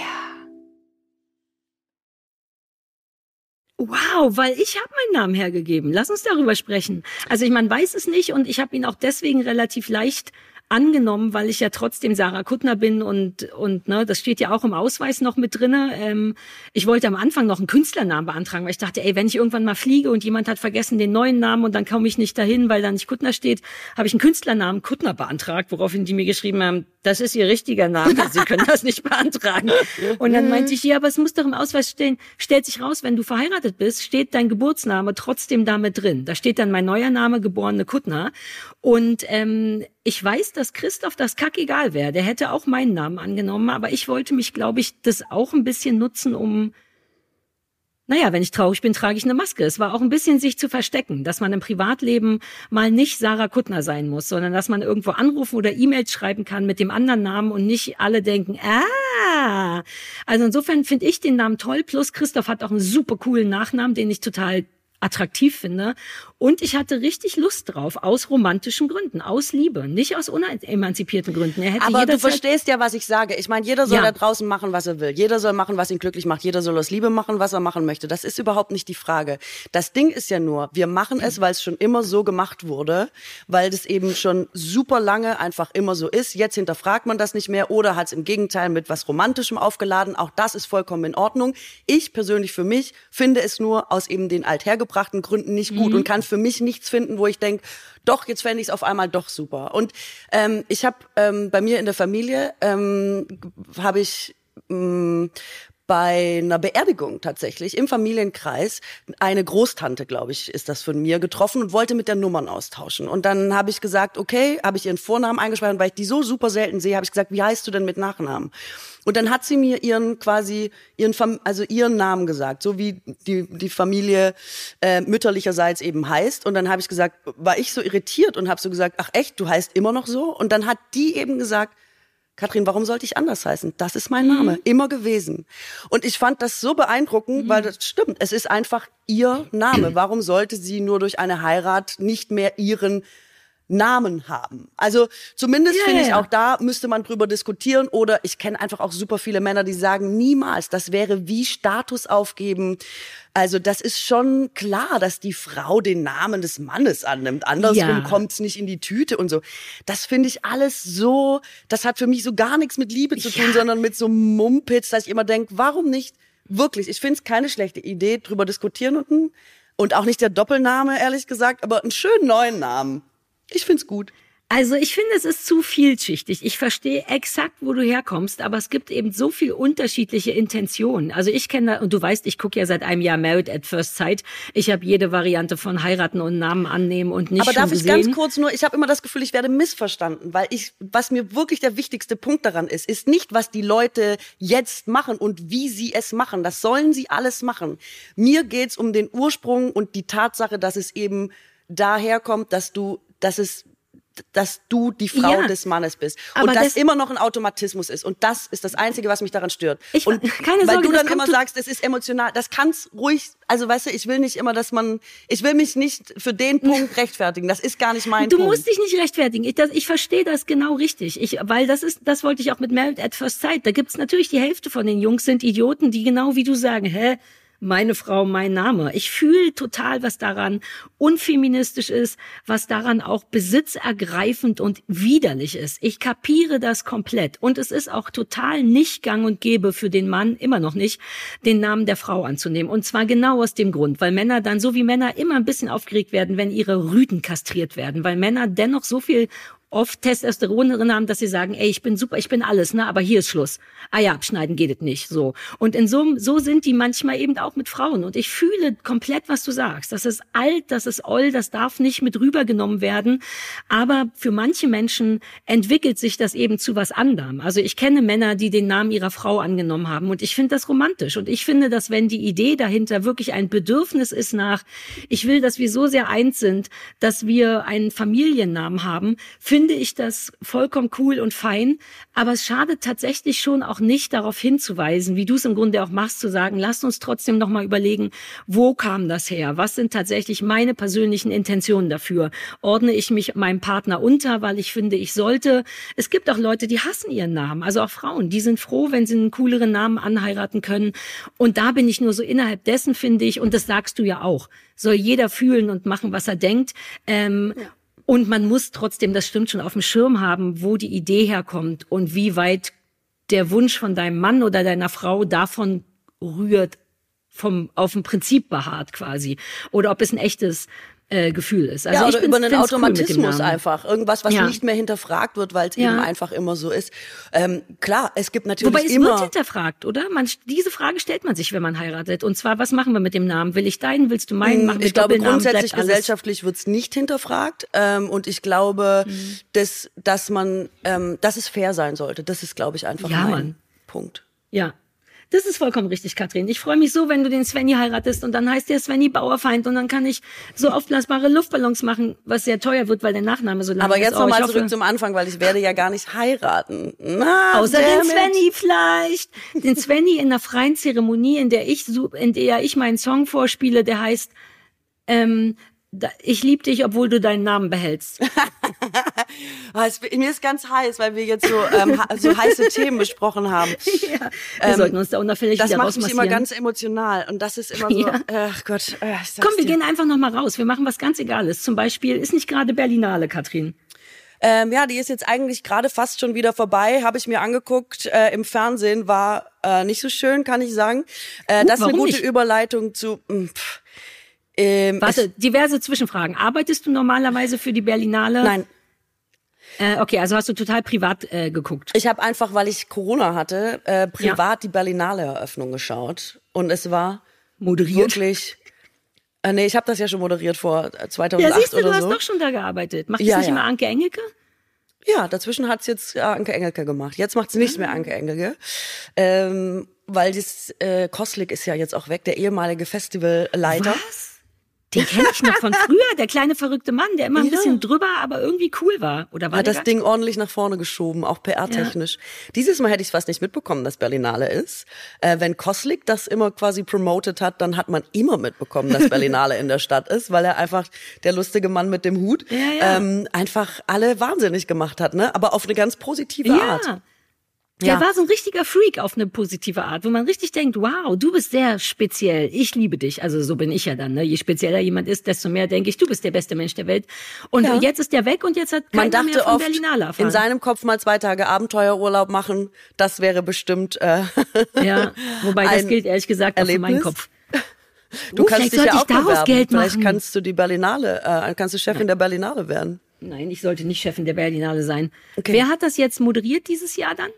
Wow, weil ich habe meinen Namen hergegeben. Lass uns darüber sprechen. Also ich man weiß es nicht und ich habe ihn auch deswegen relativ leicht angenommen, weil ich ja trotzdem Sarah Kuttner bin und und ne, das steht ja auch im Ausweis noch mit drinne. Ähm, ich wollte am Anfang noch einen Künstlernamen beantragen, weil ich dachte, ey, wenn ich irgendwann mal fliege und jemand hat vergessen den neuen Namen und dann komme ich nicht dahin, weil da nicht Kuttner steht, habe ich einen Künstlernamen Kuttner beantragt, woraufhin die mir geschrieben haben, das ist ihr richtiger Name, Sie können das nicht beantragen. Und dann meinte ich, ja, aber es muss doch im Ausweis stehen, stellt sich raus, wenn du verheiratet bist, steht dein Geburtsname trotzdem damit drin. Da steht dann mein neuer Name, geborene Kuttner. Und ähm, ich weiß, dass Christoph das kackegal wäre. Der hätte auch meinen Namen angenommen, aber ich wollte mich, glaube ich, das auch ein bisschen nutzen, um naja, wenn ich traurig bin, trage ich eine Maske. Es war auch ein bisschen sich zu verstecken, dass man im Privatleben mal nicht Sarah Kuttner sein muss, sondern dass man irgendwo anrufen oder E-Mails schreiben kann mit dem anderen Namen und nicht alle denken, ah. Also insofern finde ich den Namen toll. Plus Christoph hat auch einen super coolen Nachnamen, den ich total attraktiv finde. Und ich hatte richtig Lust drauf, aus romantischen Gründen, aus Liebe, nicht aus unemanzipierten Gründen. Er Aber du verstehst ja, was ich sage. Ich meine, jeder soll ja. da draußen machen, was er will. Jeder soll machen, was ihn glücklich macht. Jeder soll aus Liebe machen, was er machen möchte. Das ist überhaupt nicht die Frage. Das Ding ist ja nur, wir machen es, weil es schon immer so gemacht wurde, weil das eben schon super lange einfach immer so ist. Jetzt hinterfragt man das nicht mehr oder hat es im Gegenteil mit was Romantischem aufgeladen. Auch das ist vollkommen in Ordnung. Ich persönlich für mich finde es nur aus eben den althergebrachten Gründen nicht gut mhm. und kann für mich nichts finden, wo ich denke, doch, jetzt fände ich es auf einmal doch super. Und ähm, ich habe ähm, bei mir in der Familie, ähm, habe ich ähm, bei einer Beerdigung tatsächlich im Familienkreis eine Großtante, glaube ich, ist das von mir getroffen und wollte mit der Nummern austauschen. Und dann habe ich gesagt, okay, habe ich ihren Vornamen eingespeichert, weil ich die so super selten sehe, habe ich gesagt, wie heißt du denn mit Nachnamen? Und dann hat sie mir ihren quasi ihren also ihren Namen gesagt, so wie die die Familie äh, mütterlicherseits eben heißt. Und dann habe ich gesagt, war ich so irritiert und habe so gesagt, ach echt, du heißt immer noch so? Und dann hat die eben gesagt, Katrin, warum sollte ich anders heißen? Das ist mein Name, mhm. immer gewesen. Und ich fand das so beeindruckend, mhm. weil das stimmt. Es ist einfach ihr Name. Warum sollte sie nur durch eine Heirat nicht mehr ihren Namen haben. Also zumindest yeah, finde ich auch da müsste man drüber diskutieren oder ich kenne einfach auch super viele Männer, die sagen niemals, das wäre wie Status aufgeben. Also das ist schon klar, dass die Frau den Namen des Mannes annimmt. Andersrum ja. kommt's nicht in die Tüte und so. Das finde ich alles so, das hat für mich so gar nichts mit Liebe zu tun, ja. sondern mit so Mumpitz, dass ich immer denke, warum nicht wirklich? Ich finde es keine schlechte Idee, drüber diskutieren und Und auch nicht der Doppelname, ehrlich gesagt, aber einen schönen neuen Namen. Ich find's gut. Also ich finde, es ist zu vielschichtig. Ich verstehe exakt, wo du herkommst, aber es gibt eben so viel unterschiedliche Intentionen. Also ich kenne, und du weißt, ich gucke ja seit einem Jahr Married at First Sight. Ich habe jede Variante von heiraten und Namen annehmen und nicht Aber darf schon ich ganz gesehen. kurz nur, ich habe immer das Gefühl, ich werde missverstanden, weil ich, was mir wirklich der wichtigste Punkt daran ist, ist nicht, was die Leute jetzt machen und wie sie es machen. Das sollen sie alles machen. Mir geht's um den Ursprung und die Tatsache, dass es eben daherkommt, dass du, dass es dass du die Frau Ja. des Mannes bist und das das- immer noch ein Automatismus ist und das ist das einzige was mich daran stört Ich- und keine weil Sorge, du das dann immer sagst es ist emotional das kann's ruhig also weißt du ich will nicht immer dass man ich will mich nicht für den Punkt rechtfertigen das ist gar nicht mein Du Punkt musst dich nicht rechtfertigen. Ich, das, ich verstehe das genau richtig. Ich, weil das ist, das wollte ich auch mit Married at First Sight. Da gibt's natürlich die Hälfte von den Jungs sind Idioten, die genau wie du sagen, hä? Meine Frau, mein Name. Ich fühle total, was daran unfeministisch ist, was daran auch besitzergreifend und widerlich ist. Ich kapiere das komplett. Und es ist auch total nicht gang und gäbe für den Mann, immer noch nicht, den Namen der Frau anzunehmen. Und zwar genau aus dem Grund, weil Männer dann, so wie Männer immer ein bisschen aufgeregt werden, wenn ihre Rüden kastriert werden, weil Männer dennoch so viel oft Testosteron drin haben, dass sie sagen, ey, ich bin super, ich bin alles, ne, aber hier ist Schluss. Ah ja, abschneiden geht es nicht, so. Und in so, so sind die manchmal eben auch mit Frauen. Und ich fühle komplett, was du sagst. Das ist alt, das ist oll, das darf nicht mit rübergenommen werden. Aber für manche Menschen entwickelt sich das eben zu was anderem. Also ich kenne Männer, die den Namen ihrer Frau angenommen haben und ich finde das romantisch. Und ich finde, dass wenn die Idee dahinter wirklich ein Bedürfnis ist nach, ich will, dass wir so sehr eins sind, dass wir einen Familiennamen haben, finde ich das vollkommen cool und fein. Aber es schadet tatsächlich schon auch nicht darauf hinzuweisen, wie du es im Grunde auch machst, zu sagen, lasst uns trotzdem noch mal überlegen, wo kam das her? Was sind tatsächlich meine persönlichen Intentionen dafür? Ordne ich mich meinem Partner unter, weil ich finde, ich sollte? Es gibt auch Leute, die hassen ihren Namen, also auch Frauen, die sind froh, wenn sie einen cooleren Namen anheiraten können. Und da bin ich nur so innerhalb dessen, finde ich, und das sagst du ja auch, soll jeder fühlen und machen, was er denkt. Ähm, Und man muss trotzdem, das stimmt schon, auf dem Schirm haben, wo die Idee herkommt und wie weit der Wunsch von deinem Mann oder deiner Frau davon rührt, vom, auf dem Prinzip beharrt quasi. Oder ob es ein echtes äh, Gefühl ist. Also ja, ich oder bin, über einen cool Automatismus Namen. einfach. Irgendwas, was Ja. nicht mehr hinterfragt wird, weil es Ja. eben einfach immer so ist. Ähm, klar, es gibt natürlich Wobei es immer. wird hinterfragt, oder? Man, diese Frage stellt man sich, wenn man heiratet. Und zwar, was machen wir mit dem Namen? Will ich deinen? Willst du meinen? Machen wir Mm, ich glaube, grundsätzlich gesellschaftlich wird's nicht hinterfragt. Ähm, und ich glaube, Mhm. dass, dass man, ähm, dass es fair sein sollte. Das ist, glaube ich, einfach Ja, mein Mann. Punkt. Ja. Das ist vollkommen richtig, Katrin. Ich freue mich so, wenn du den Svenny heiratest und dann heißt der Svenny Bauerfeind und dann kann ich so aufblasbare Luftballons machen, was sehr teuer wird, weil der Nachname so lang Aber ist. jetzt Oh, nochmal hoffe- zurück zum Anfang, weil ich werde ja gar nicht heiraten. Na, Außer den. Svenny vielleicht. Den Svenny in einer freien Zeremonie, in der ich, in der ich meinen Song vorspiele, der heißt, ähm, ich lieb dich, obwohl du deinen Namen behältst. Ah, mir ist ganz heiß, weil wir jetzt so, ähm, so heiße Themen besprochen haben. ja, wir sollten uns da unauffällig Das macht mich immer ganz emotional und das ist immer so, Ja. ach Gott. Äh, Komm, wir dir. gehen einfach noch mal raus. Wir machen was ganz Egales. Zum Beispiel ist nicht gerade Berlinale, Katrin. Ähm, ja, die ist jetzt eigentlich gerade fast schon wieder vorbei. Habe ich mir angeguckt äh, im Fernsehen, war äh, nicht so schön, kann ich sagen. Äh, das ist eine gute nicht? Überleitung zu. mh, Pff, ähm, Warte, diverse Zwischenfragen. Arbeitest du normalerweise für die Berlinale? nein, Äh, okay, also hast du total privat äh, geguckt. ich habe einfach, weil ich Corona hatte, äh, privat die Berlinale Eröffnung geschaut und es war Moderiert. wirklich. Äh, nee, ich habe das ja schon moderiert vor äh, 2008 Ja, siehst du, oder du hast so. doch schon da gearbeitet. Macht Ja, das nicht ja. immer Anke Engelke? Ja, dazwischen hat's jetzt äh, Anke Engelke gemacht. Jetzt macht's nicht mehr Anke Engelke. Ähm, weil das äh, Koslik ist ja jetzt auch weg, der ehemalige Festivalleiter. Was? Den kenne ich noch von früher, der kleine verrückte Mann, der immer ein Ja. bisschen drüber, aber irgendwie cool war. Oder war Hat das Ding ordentlich nach vorne geschoben, auch PR-technisch. Dieses Mal hätte ich fast nicht mitbekommen, dass Berlinale ist. Äh, wenn Koslik das immer quasi promoted hat, dann hat man immer mitbekommen, dass Berlinale in der Stadt ist, weil er einfach der lustige Mann mit dem Hut Ja, ja. Ähm, einfach alle wahnsinnig gemacht hat, ne? Aber auf eine ganz positive Art. Ja. Der Ja. war so ein richtiger Freak auf eine positive Art, wo man richtig denkt, wow, du bist sehr speziell, ich liebe dich. Also so bin ich ja dann. Ne? Je spezieller jemand ist, desto mehr denke ich, du bist der beste Mensch der Welt. Und Ja. jetzt ist der weg und jetzt hat Man keiner mehr dachte von oft, Berlinale erfahren. in seinem Kopf mal zwei Tage Abenteuerurlaub machen, das wäre bestimmt äh, ja, wobei das gilt ehrlich gesagt auch für meinen. Kopf. Du Oh, kannst vielleicht dich ja auch bewerben. Geld Vielleicht machen. kannst du die Berlinale, äh, kannst du Chefin der Berlinale werden. Nein, ich sollte nicht Chefin der Berlinale sein. Okay. Wer hat das jetzt moderiert dieses Jahr dann?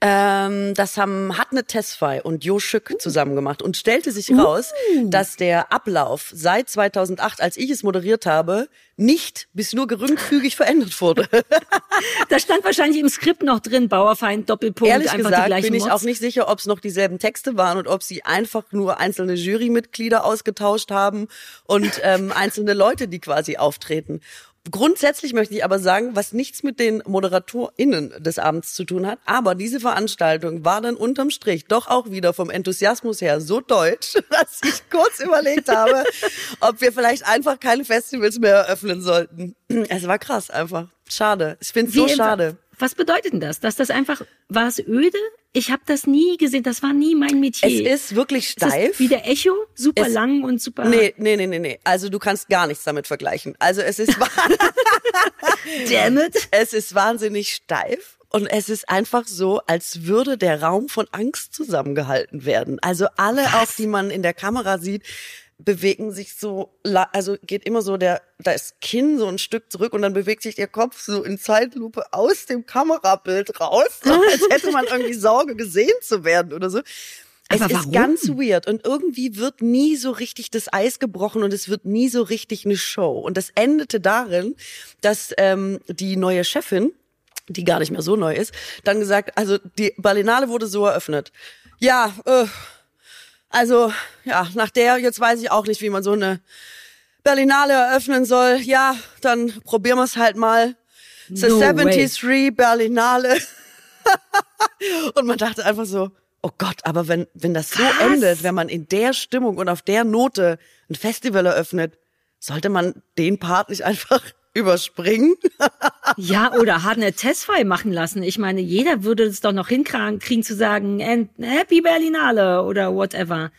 Ähm, das haben Hatne Tesfaye und Jo Schück zusammen gemacht und stellte sich raus, dass der Ablauf seit 2008, als ich es moderiert habe, nicht bis nur geringfügig verändert wurde. Da stand wahrscheinlich im Skript noch drin, Bauerfeind, Doppelpunkt, Ehrlich einfach die gesagt gleichen bin ich Mods. auch nicht sicher, ob es noch dieselben Texte waren und ob sie einfach nur einzelne Jurymitglieder ausgetauscht haben und ähm, einzelne Leute, die quasi auftreten. Grundsätzlich möchte ich aber sagen, was nichts mit den ModeratorInnen des Abends zu tun hat, aber diese Veranstaltung war dann unterm Strich doch auch wieder vom Enthusiasmus her so deutsch, dass ich kurz überlegt habe, ob wir vielleicht einfach keine Festivals mehr eröffnen sollten. Es war krass einfach. Schade. Ich finde es so schade. Was bedeutet denn das? Dass das einfach, war es öde? Ich habe das nie gesehen, das war nie mein Metier. Es ist wirklich Ist steif. wie der Echo, super Es- lang und super... Nee, nee, nee, nee, nee. Also du kannst gar nichts damit vergleichen. Also es ist, Damn it. es ist wahnsinnig steif. Und es ist einfach so, als würde der Raum von Angst zusammengehalten werden. Also alle, auch die man in der Kamera sieht, bewegen sich so, also geht immer so der, da ist Kinn so ein Stück zurück und dann bewegt sich der Kopf so in Zeitlupe aus dem Kamerabild raus, so als hätte man irgendwie Sorge gesehen zu werden oder so. Es Aber ist warum? ganz weird und irgendwie wird nie so richtig das Eis gebrochen und es wird nie so richtig eine Show. Und das endete darin, dass ähm, die neue Chefin, die gar nicht mehr so neu ist, dann gesagt, also die Berlinale wurde so eröffnet. Ja, äh, also ja, nach der jetzt weiß ich auch nicht, wie man so eine Berlinale eröffnen soll. Ja, dann probieren wir es halt mal. The No way. 73 Berlinale. und man dachte einfach so, oh Gott, aber wenn, wenn das so Was? endet, wenn man in der Stimmung und auf der Note ein Festival eröffnet, sollte man den Part nicht einfach überspringen? Ja, oder hat eine Testfile machen lassen. Ich meine, jeder würde es doch noch hinkriegen, kriegen zu sagen, and Happy Berlinale oder whatever.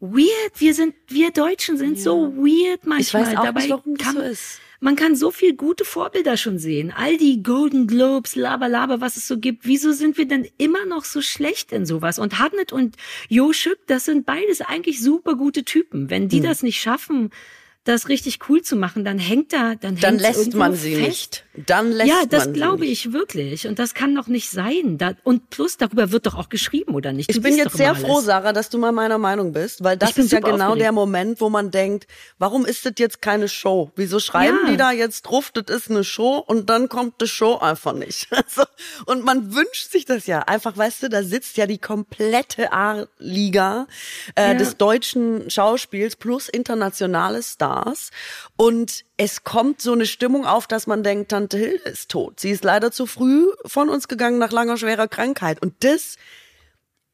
Weird, wir sind, wir Deutschen sind so weird manchmal. Ich weiß auch Dabei nicht, warum das kann, so ist. Man kann so viel gute Vorbilder schon sehen. All die Golden Globes, Laber, Laber, was es so gibt. Wieso sind wir denn immer noch so schlecht in sowas? Und Hartnett und Jo Schück, das sind beides eigentlich super gute Typen. Wenn Hm. die das nicht schaffen, das richtig cool zu machen, dann hängt da, dann, Dann lässt man sie fest. nicht. Dann lässt Ja, man das sie glaube nicht. ich wirklich. Und das kann doch nicht sein. Da, und plus, darüber wird doch auch geschrieben, oder nicht? Ich Du bin liest jetzt sehr froh, alles. Sarah, dass du mal meiner Meinung bist, weil das Ich bin ist ja genau aufgeregt. der Moment, wo man denkt, warum ist das jetzt keine Show? Wieso schreiben Ja. die da jetzt drauf, das ist eine Show und dann kommt die Show einfach nicht. Also, und man wünscht sich das ja. Einfach, weißt du, da sitzt ja die komplette A-Liga äh, Ja. des deutschen Schauspiels plus internationale Stars und es kommt so eine Stimmung auf, dass man denkt, Tante Hilde ist tot. Sie ist leider zu früh von uns gegangen nach langer, schwerer Krankheit. Und das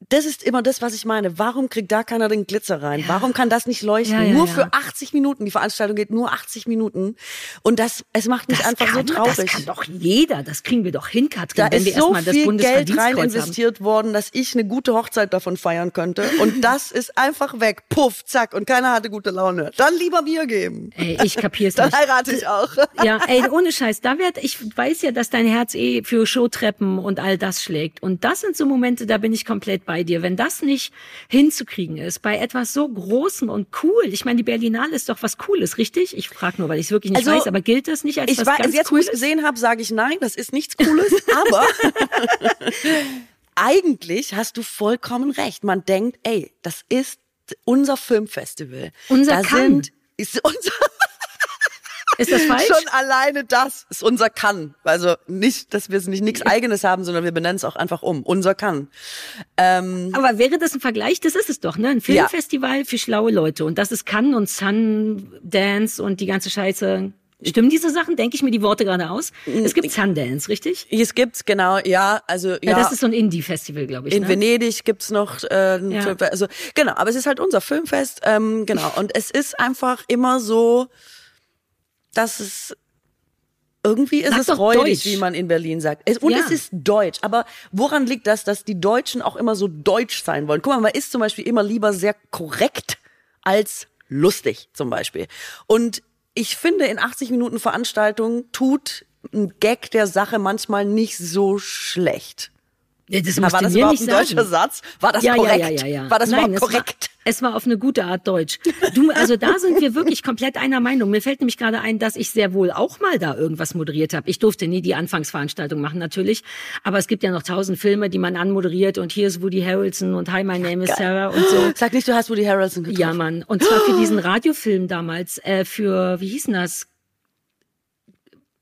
das ist immer das, was ich meine. Warum kriegt da keiner den Glitzer rein? Warum kann das nicht leuchten? Ja, ja, nur ja. für 80 Minuten. Die Veranstaltung geht nur 80 Minuten. Und das, es macht mich Das einfach kann, so traurig. Das kann doch jeder. Das kriegen wir doch hin, Katrin, da wenn wir ist so erstmal das viel Geld rein haben. investiert worden, dass ich eine gute Hochzeit davon feiern könnte. Und das ist einfach weg. Puff, zack. Und keiner hatte gute Laune. Dann lieber mir geben. Ey, ich kapier's Dann nicht. heirate ich auch. Ja, ey, ohne Scheiß, da wird, ich weiß ja, dass dein Herz eh für Showtreppen und all das schlägt. Und das sind so Momente, da bin ich komplett bei dir. Wenn das nicht hinzukriegen ist, bei etwas so Großem und cool. Ich meine, die Berlinale ist doch was Cooles, richtig? Ich frage nur, weil ich es wirklich nicht Also, weiß, aber gilt das nicht als Ich was weiß, ganz jetzt, wo ich Cooles? es gesehen habe, sage ich nein, das ist nichts Cooles. Aber eigentlich hast du vollkommen recht. Man denkt, ey, das ist unser Filmfestival. Unser da Cannes. sind ist unser Ist das falsch? schon alleine das ist unser Kann. Also nicht, dass wir es nicht nichts Eigenes haben, sondern wir benennen es auch einfach um. Unser Kann. Ähm, Aber wäre das ein Vergleich? Das ist es doch, ne? Ein Filmfestival für schlaue Leute. Und das ist Cannes und Sundance und die ganze Scheiße. Stimmen diese Sachen? Denke ich mir die Worte gerade aus? Es gibt Sundance, richtig? es gibt genau, ja, also ja. Ja, das ist so ein Indie-Festival, glaube ich. In ne? Venedig gibt's noch, äh, Ja. Also genau, aber es ist halt unser Filmfest, ähm, genau. Und es ist einfach immer so, dass es irgendwie ist Sag es räudig, Deutsch. wie man in Berlin sagt. Es, und Ja. es ist deutsch. Aber woran liegt das, dass die Deutschen auch immer so deutsch sein wollen? Guck mal, man ist zum Beispiel immer lieber sehr korrekt als lustig, zum Beispiel. Und ich finde, in 80 Minuten Veranstaltung tut ein Gag der Sache manchmal nicht so schlecht. Das Aber war das überhaupt ein deutscher Satz? War das ja, korrekt? Ja, ja, ja. War das Nein, korrekt? War, es war auf eine gute Art Deutsch. Du, also da sind wir wirklich komplett einer Meinung. Mir fällt nämlich gerade ein, dass ich sehr wohl auch mal da irgendwas moderiert habe. Ich durfte nie die Anfangsveranstaltung machen, natürlich. Aber es gibt ja noch tausend Filme, die man anmoderiert und hier ist Woody Harrelson und Hi, my name is Sarah und so. Sag nicht, du hast Woody Harrelson getroffen. Ja, Mann. Und zwar für diesen Radiofilm damals, äh, für, wie hieß denn das?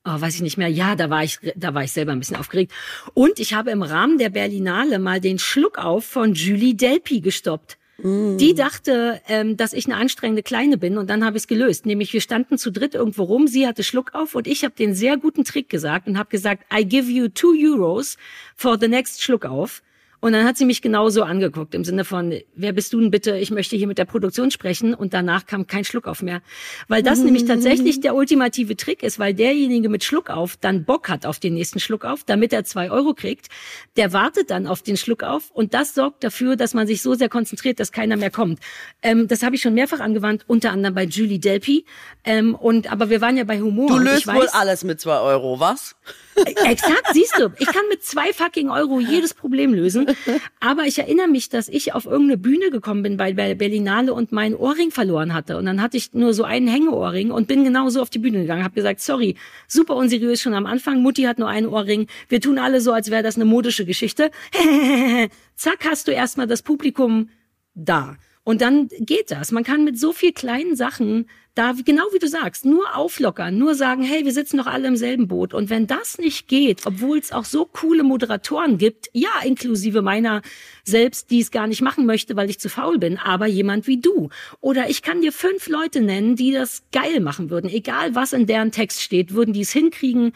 Oh, weiß ich nicht mehr. Ja, da war ich, da war ich selber ein bisschen aufgeregt. Und ich habe im Rahmen der Berlinale mal den Schluck auf von Julie Delpy gestoppt. Mm. Die dachte, ähm, dass ich eine anstrengende Kleine bin und dann habe ich es gelöst. Nämlich wir standen zu dritt irgendwo rum, sie hatte Schluck auf und ich habe den sehr guten Trick gesagt und habe gesagt, I give you two Euros for the next Schluck auf. Und dann hat sie mich genauso angeguckt, im Sinne von, wer bist du denn bitte, ich möchte hier mit der Produktion sprechen. Und danach kam kein Schluck auf mehr. Weil das nämlich tatsächlich der ultimative Trick ist, weil derjenige mit Schluck auf dann Bock hat auf den nächsten Schluck auf, damit er zwei Euro kriegt. Der wartet dann auf den Schluck auf und das sorgt dafür, dass man sich so sehr konzentriert, dass keiner mehr kommt. Ähm, das habe ich schon mehrfach angewandt, unter anderem bei Julie Delpy. Ähm, und, aber wir waren ja bei Humor. Du löst wohl alles mit zwei Euro, was? Exakt, siehst du. Ich kann mit zwei fucking Euro jedes Problem lösen. Aber ich erinnere mich, dass ich auf irgendeine Bühne gekommen bin bei Berlinale und meinen Ohrring verloren hatte. Und dann hatte ich nur so einen Hängeohrring und bin genauso auf die Bühne gegangen. Hab gesagt, sorry, super unseriös schon am Anfang. Mutti hat nur einen Ohrring. Wir tun alle so, als wäre das eine modische Geschichte. Zack, hast du erstmal das Publikum da. Und dann geht das. Man kann mit so viel kleinen Sachen da, genau wie du sagst, nur auflockern, nur sagen, hey, wir sitzen doch alle im selben Boot. Und wenn das nicht geht, obwohl es auch so coole Moderatoren gibt, ja, inklusive meiner selbst, die es gar nicht machen möchte, weil ich zu faul bin, aber jemand wie du. Oder ich kann dir fünf Leute nennen, die das geil machen würden. Egal was in deren Text steht, würden die es hinkriegen,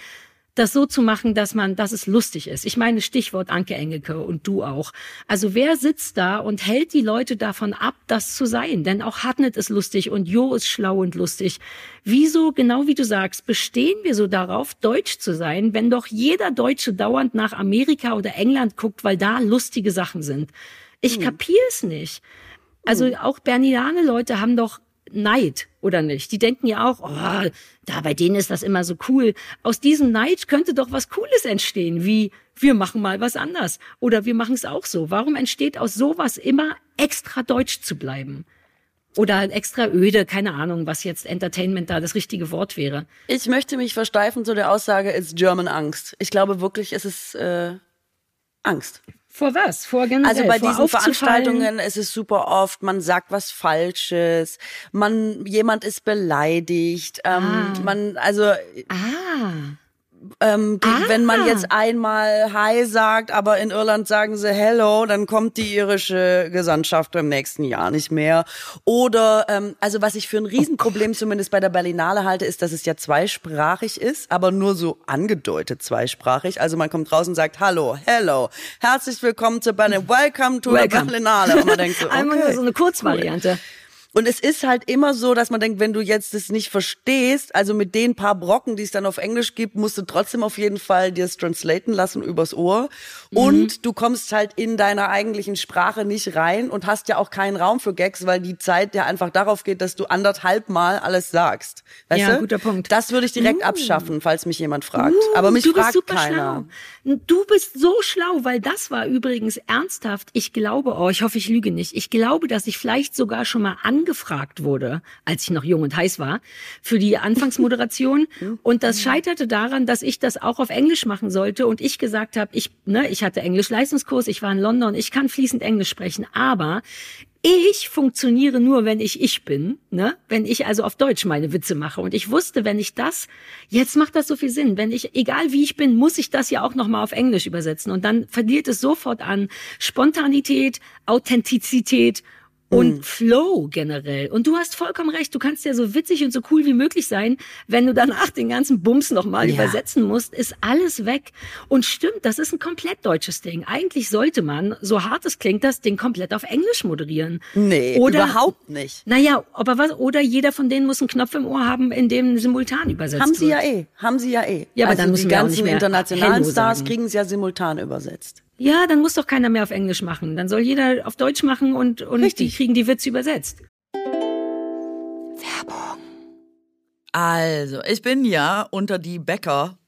das so zu machen, dass man, dass es lustig ist. Ich meine Stichwort Anke Engelke und du auch. Also wer sitzt da und hält die Leute davon ab, das zu sein? Denn auch Hartnett ist lustig und Jo ist schlau und lustig. Wieso, genau wie du sagst, bestehen wir so darauf, deutsch zu sein, wenn doch jeder Deutsche dauernd nach Amerika oder England guckt, weil da lustige Sachen sind? Ich hm. kapier's nicht. Also hm. auch Berniane-Leute haben doch Neid, oder nicht? Die denken ja auch, oh, da bei denen ist das immer so cool. Aus diesem Neid könnte doch was Cooles entstehen, wie wir machen mal was anders oder wir machen es auch so. Warum entsteht aus sowas immer extra deutsch zu bleiben? Oder extra öde, keine Ahnung, was jetzt Entertainment da das richtige Wort wäre. Ich möchte mich versteifen zu der Aussage, it's German Angst. Ich glaube wirklich, es ist äh, Angst. Vor was? Vor generell, Also bei diesen Veranstaltungen ist es super oft, man sagt was Falsches, man jemand ist beleidigt, ähm, ah. man also ah. Ähm, die, ah. Wenn man jetzt einmal Hi sagt, aber in Irland sagen sie Hello, dann kommt die irische Gesandtschaft im nächsten Jahr nicht mehr. Oder, ähm, also was ich für ein Riesenproblem oh zumindest bei der Berlinale halte, ist, dass es ja zweisprachig ist, aber nur so angedeutet zweisprachig. Also man kommt raus und sagt Hallo, Hello, herzlich willkommen zur Berlinale, Welcome to Welcome. the Berlinale. Und man denkt so, okay, Einmal nur so eine Kurzvariante. Cool. Und es ist halt immer so, dass man denkt, wenn du jetzt das nicht verstehst, also mit den paar Brocken, die es dann auf Englisch gibt, musst du trotzdem auf jeden Fall dir es translaten lassen übers Ohr. Mhm. Und du kommst halt in deiner eigentlichen Sprache nicht rein und hast ja auch keinen Raum für Gags, weil die Zeit ja einfach darauf geht, dass du anderthalb Mal alles sagst. Weißt ja, du? guter Punkt. Das würde ich direkt uh. abschaffen, falls mich jemand fragt. Uh, Aber mich fragt keiner. Schlau. Du bist so schlau, weil das war übrigens ernsthaft. Ich glaube, oh, ich hoffe, ich lüge nicht. Ich glaube, dass ich vielleicht sogar schon mal an angefragt wurde, als ich noch jung und heiß war, für die Anfangsmoderation. und das scheiterte daran, dass ich das auch auf Englisch machen sollte und ich gesagt habe, ich, ne, ich hatte Englisch-Leistungskurs, ich war in London, ich kann fließend Englisch sprechen, aber ich funktioniere nur, wenn ich ich bin, ne? Wenn ich also auf Deutsch meine Witze mache. Und ich wusste, wenn ich das, jetzt macht das so viel Sinn. Wenn ich, egal wie ich bin, muss ich das ja auch nochmal auf Englisch übersetzen. Und dann verliert es sofort an Spontanität, Authentizität und mhm. Flow generell. Und du hast vollkommen recht, du kannst ja so witzig und so cool wie möglich sein, wenn du danach den ganzen Bums nochmal ja. übersetzen musst, ist alles weg. Und stimmt, das ist ein komplett deutsches Ding. Eigentlich sollte man, so hart es klingt, das Ding komplett auf Englisch moderieren. Nee, oder, überhaupt nicht. Naja, aber was, oder jeder von denen muss einen Knopf im Ohr haben, in dem simultan übersetzt Haben sie wird. ja eh, haben sie ja eh. Ja, aber also dann müssen die wir ganzen auch nicht mehr internationalen Stars kriegen es ja simultan übersetzt. Ja, dann muss doch keiner mehr auf Englisch machen. Dann soll jeder auf Deutsch machen und, und Richtig. die kriegen die Witze übersetzt. Werbung. Also, ich bin ja unter die Bäcker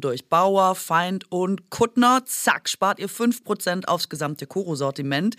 durch. Bauer, Feind und Kuttner. Zack, spart ihr 5% aufs gesamte Koro-Sortiment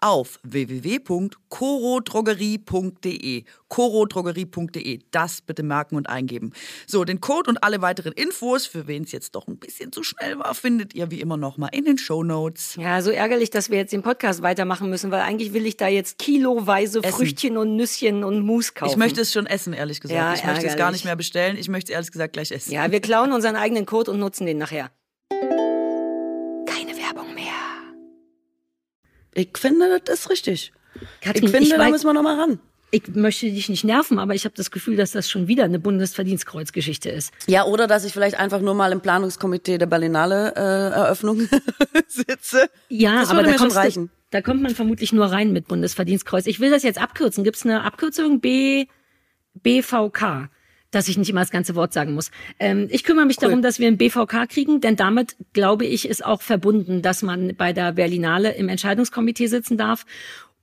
auf www.korodrogerie.de. korodrogerie.de. Das bitte merken und eingeben. So, den Code und alle weiteren Infos, für wen es jetzt doch ein bisschen zu schnell war, findet ihr wie immer nochmal in den Shownotes. Ja, so ärgerlich, dass wir jetzt den Podcast weitermachen müssen, weil eigentlich will ich da jetzt kiloweise Essen. Früchtchen und Nüsschen und Mousse kaufen. Ich möchte es schon essen, ehrlich gesagt. Ja, ich möchte es gar ärgerlich. nicht mehr bestellen. Ich möchte es ehrlich gesagt gleich essen. Ja, wir klauen unseren eigenen Code und nutzen den nachher. Keine Werbung mehr. Ich finde, das ist richtig. Katrin, ich finde, da weiß- müssen wir noch mal ran. Ich möchte dich nicht nerven, aber ich habe das Gefühl, dass das schon wieder eine Bundesverdienstkreuzgeschichte ist. Ja, oder dass ich vielleicht einfach nur mal im Planungskomitee der Berlinale äh, Eröffnung sitze. Ja, das aber da, schon reichen. da kommt man vermutlich nur rein mit Bundesverdienstkreuz. Ich will das jetzt abkürzen. Gibt es eine Abkürzung? B, BVK. Dass ich nicht immer das ganze Wort sagen muss. Ähm, ich kümmere mich darum, dass wir ein BVK kriegen, denn damit, glaube ich, ist auch verbunden, dass man bei der Berlinale im Entscheidungskomitee sitzen darf.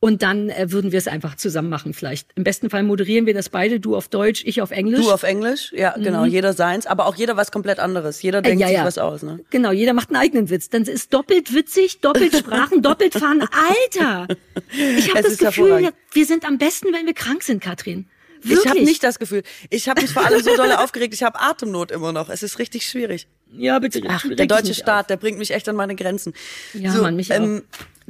Und dann äh, würden wir es einfach zusammen machen vielleicht. Im besten Fall moderieren wir das beide, du auf Deutsch, ich auf Englisch. Du auf Englisch, ja, genau, jeder seins, aber auch jeder was komplett anderes. Jeder denkt Mhm. Äh, ja, sich ja. was aus, ne? Genau, jeder macht einen eigenen Witz. Dann ist doppelt witzig, doppelt Sprachen, doppelt fahren. Alter! Ich habe das Gefühl, wir sind am besten, wenn wir krank sind, Katrin. Wirklich? Ich habe nicht das Gefühl. Ich habe mich vor allem so doll aufgeregt. Ich habe Atemnot immer noch. Es ist richtig schwierig. Ja, bitte. Ach, der deutsche Staat, der bringt mich echt an meine Grenzen. Ja, Mann, mich auch.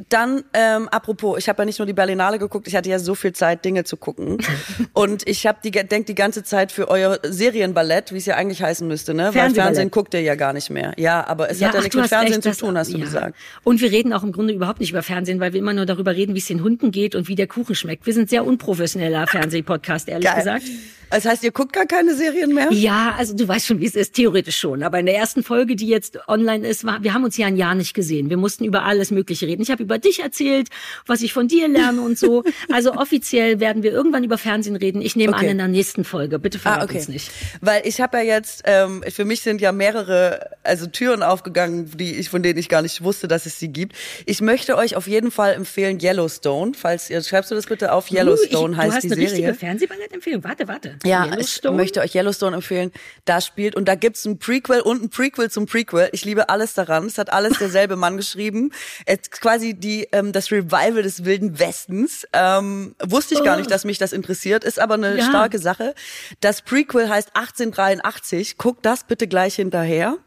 Dann, ähm, apropos, ich habe ja nicht nur die Berlinale geguckt, ich hatte ja so viel Zeit, Dinge zu gucken. und ich habe die denk die ganze Zeit für euer Serienballett, wie es ja eigentlich heißen müsste, ne? Weil. Fernsehen guckt ihr ja gar nicht mehr. Ja, aber es Ja, hat ja ach, nichts mit Fernsehen zu tun, hast du ja. gesagt. Und wir reden auch im Grunde überhaupt nicht über Fernsehen, weil wir immer nur darüber reden, wie es den Hunden geht und wie der Kuchen schmeckt. Wir sind sehr unprofessioneller Fernsehpodcast, ehrlich Geil. gesagt. Das heißt, ihr guckt gar keine Serien mehr? Ja, also du weißt schon, wie es ist, theoretisch schon. Aber in der ersten Folge, die jetzt online ist, war, wir haben uns ja ein Jahr nicht gesehen. Wir mussten über alles Mögliche reden. Ich habe über dich erzählt, was ich von dir lerne und so. Also offiziell werden wir irgendwann über Fernsehen reden. Ich nehme Okay. an in der nächsten Folge. Bitte verrat Ah, okay. uns nicht. Weil ich habe ja jetzt, ähm, für mich sind ja mehrere, also Türen aufgegangen, die ich, von denen ich gar nicht wusste, dass es sie gibt. Ich möchte euch auf jeden Fall empfehlen Yellowstone, falls ihr, schreibst du das bitte auf, Yellowstone uh, ich, heißt du hast die eine richtige Serie. Fernsehballettempfehlung. Warte, warte. Ja, ich möchte euch Yellowstone empfehlen. Da spielt, und da gibt's ein Prequel und ein Prequel zum Prequel. Ich liebe alles daran. Es hat alles derselbe Mann geschrieben. Es quasi quasi die ähm, das Revival des Wilden Westens. Ähm, wusste ich gar Oh. nicht, dass mich das interessiert, ist aber eine Ja. starke Sache. Das Prequel heißt 1883. Guck das bitte gleich hinterher.